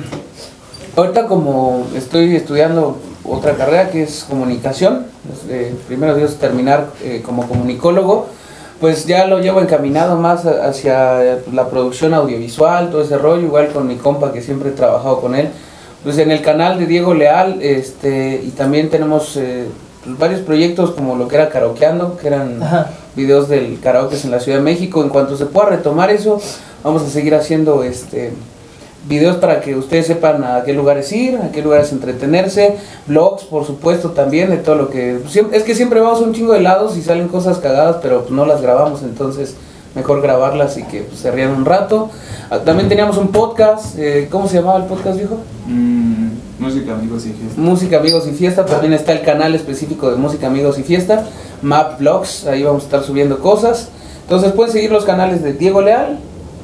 ahorita como estoy estudiando otra carrera que es comunicación, pues, eh, primero Dios terminar eh, como comunicólogo, pues ya lo llevo encaminado más hacia la producción audiovisual, todo ese rollo, igual con mi compa que siempre he trabajado con él. Pues en el canal de Diego Leal, este, y también tenemos varios proyectos como lo que era Karaokeando, que eran Ajá. Videos del karaoke en la Ciudad de México. En cuanto se pueda retomar eso, vamos a seguir haciendo este videos para que ustedes sepan a qué lugares ir, a qué lugares entretenerse, vlogs por supuesto también de todo lo que es que siempre vamos a un chingo de lados y salen cosas cagadas, pero no las grabamos, entonces mejor grabarlas y que pues, se rían un rato. Ah, También teníamos un podcast, eh, ¿cómo se llamaba el podcast, viejo? Mm, música, amigos y fiesta. Música, Amigos y Fiesta. También está el canal específico de Música, Amigos y Fiesta. Map Vlogs, ahí vamos a estar subiendo cosas. Entonces pueden seguir los canales de Diego Leal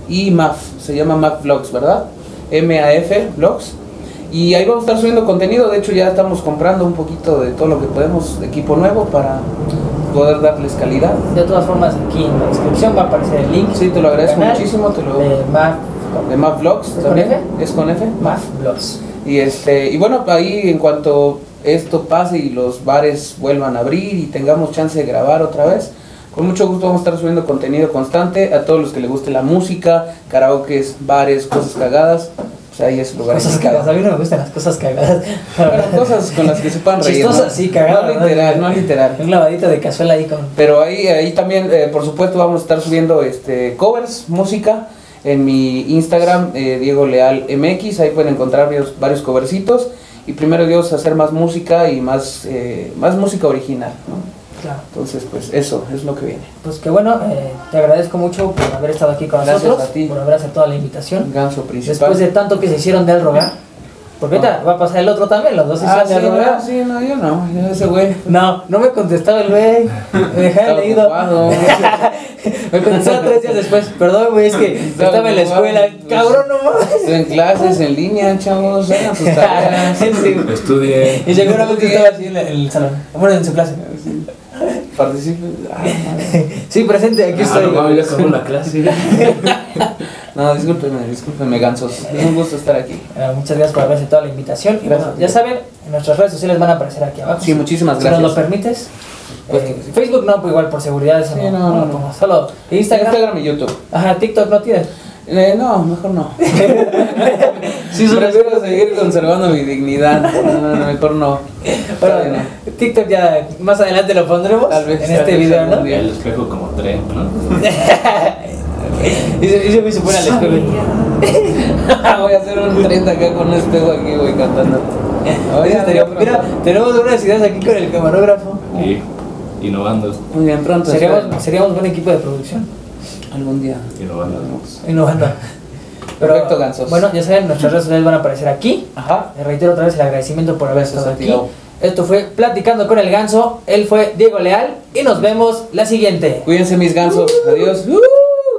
y MAF. Se llama Map Vlogs, ¿verdad? M-A-F Vlogs. Y ahí vamos a estar subiendo contenido. De hecho, ya estamos comprando un poquito de todo lo que podemos, de equipo nuevo, para poder darles calidad. De todas formas, aquí en la descripción va a aparecer el link. Sí, te lo agradezco Canal muchísimo. Te lo, De Maf, de Map Vlogs ¿Es con. F? Es con F. Maf Blogs. Y este y bueno, ahí en cuanto esto pase y los bares vuelvan a abrir y tengamos chance de grabar otra vez, con mucho gusto vamos a estar subiendo contenido constante a todos los que les guste la música, karaokes, bares, cosas cagadas. Pues ahí es lugar Cosas cagadas. A mí no me gustan las cosas cagadas. Bueno, cosas con las que se puedan reír. ¿no? Chistosas, sí, cagadas. No literal, no literal. Un lavadito de cazuela ahí con. Pero ahí, ahí también, eh, por supuesto, vamos a estar subiendo este covers, música, en mi Instagram, eh, Diego Leal MX. Ahí pueden encontrar varios, varios covercitos. Y primero Dios, hacer más música y más, eh, más música original. ¿no? Claro. Entonces, pues eso es lo que viene. Pues que bueno, eh, te agradezco mucho por haber estado aquí con Gracias nosotros, a ti. por haber aceptado la invitación. Ganso principal. Después de tanto que se hicieron del rogar, porque ahorita va a pasar el otro también, los dos se ah, sí, no, sí, no, yo no, yo ese güey. No, no me contestaba el güey. *laughs* Me dejaba leído. ocupado. *laughs* me contestaba tres días después. Perdón, güey, es que Estaba estaba en la escuela. pues. Cabrón, no mames. En clases, en línea, chavos, hagan sus *laughs* tareas. Sí, güey. Estudie. Y seguramente estaba así en el, salón. Bueno, en su clase. Participen. Ah, madre. Sí, presente, aquí Ah, estoy. no ya acabó la clase. No, discúlpenme, discúlpenme, gansos. Es un gusto estar aquí. Eh, muchas gracias por haber aceptado la invitación. Y Gracias. bueno, ya saben, en nuestras redes sociales van a aparecer aquí abajo. Sí, muchísimas Si gracias. nos lo permites. Pues Eh. Facebook no, pues igual por seguridad eso Sí, no, no, no, no, no. Solo Instagram. Instagram y YouTube. Ajá, TikTok no tiene. Eh, no, mejor no. *laughs* Sí, Prefiero seguir conservando mi dignidad. No, no, no, mejor no. Bueno, Todavía TikTok ya más adelante lo pondremos Tal vez, en tal este vez video, ¿no? día. El espejo como tren, ¿no? *laughs* *laughs* y se, y se, y se pone al espejo. Voy a hacer un 30 acá con un espejo aquí, voy cantando. Oye, Eso estaría- Mira, tenemos unas ideas aquí con el camarógrafo. Y innovando, Muy bien, pronto. Seríamos, seríamos buen equipo de producción. Algún día. innovando. Innovando. *laughs* Pero, Perfecto, gansos. Bueno, ya saben, nuestras redes sociales van a aparecer aquí. Ajá. Les reitero otra vez el agradecimiento por haber estado a aquí. Esto fue Platicando con el Ganso. Él fue Diego Leal. Y nos vemos la siguiente. Cuídense mis gansos. Adiós.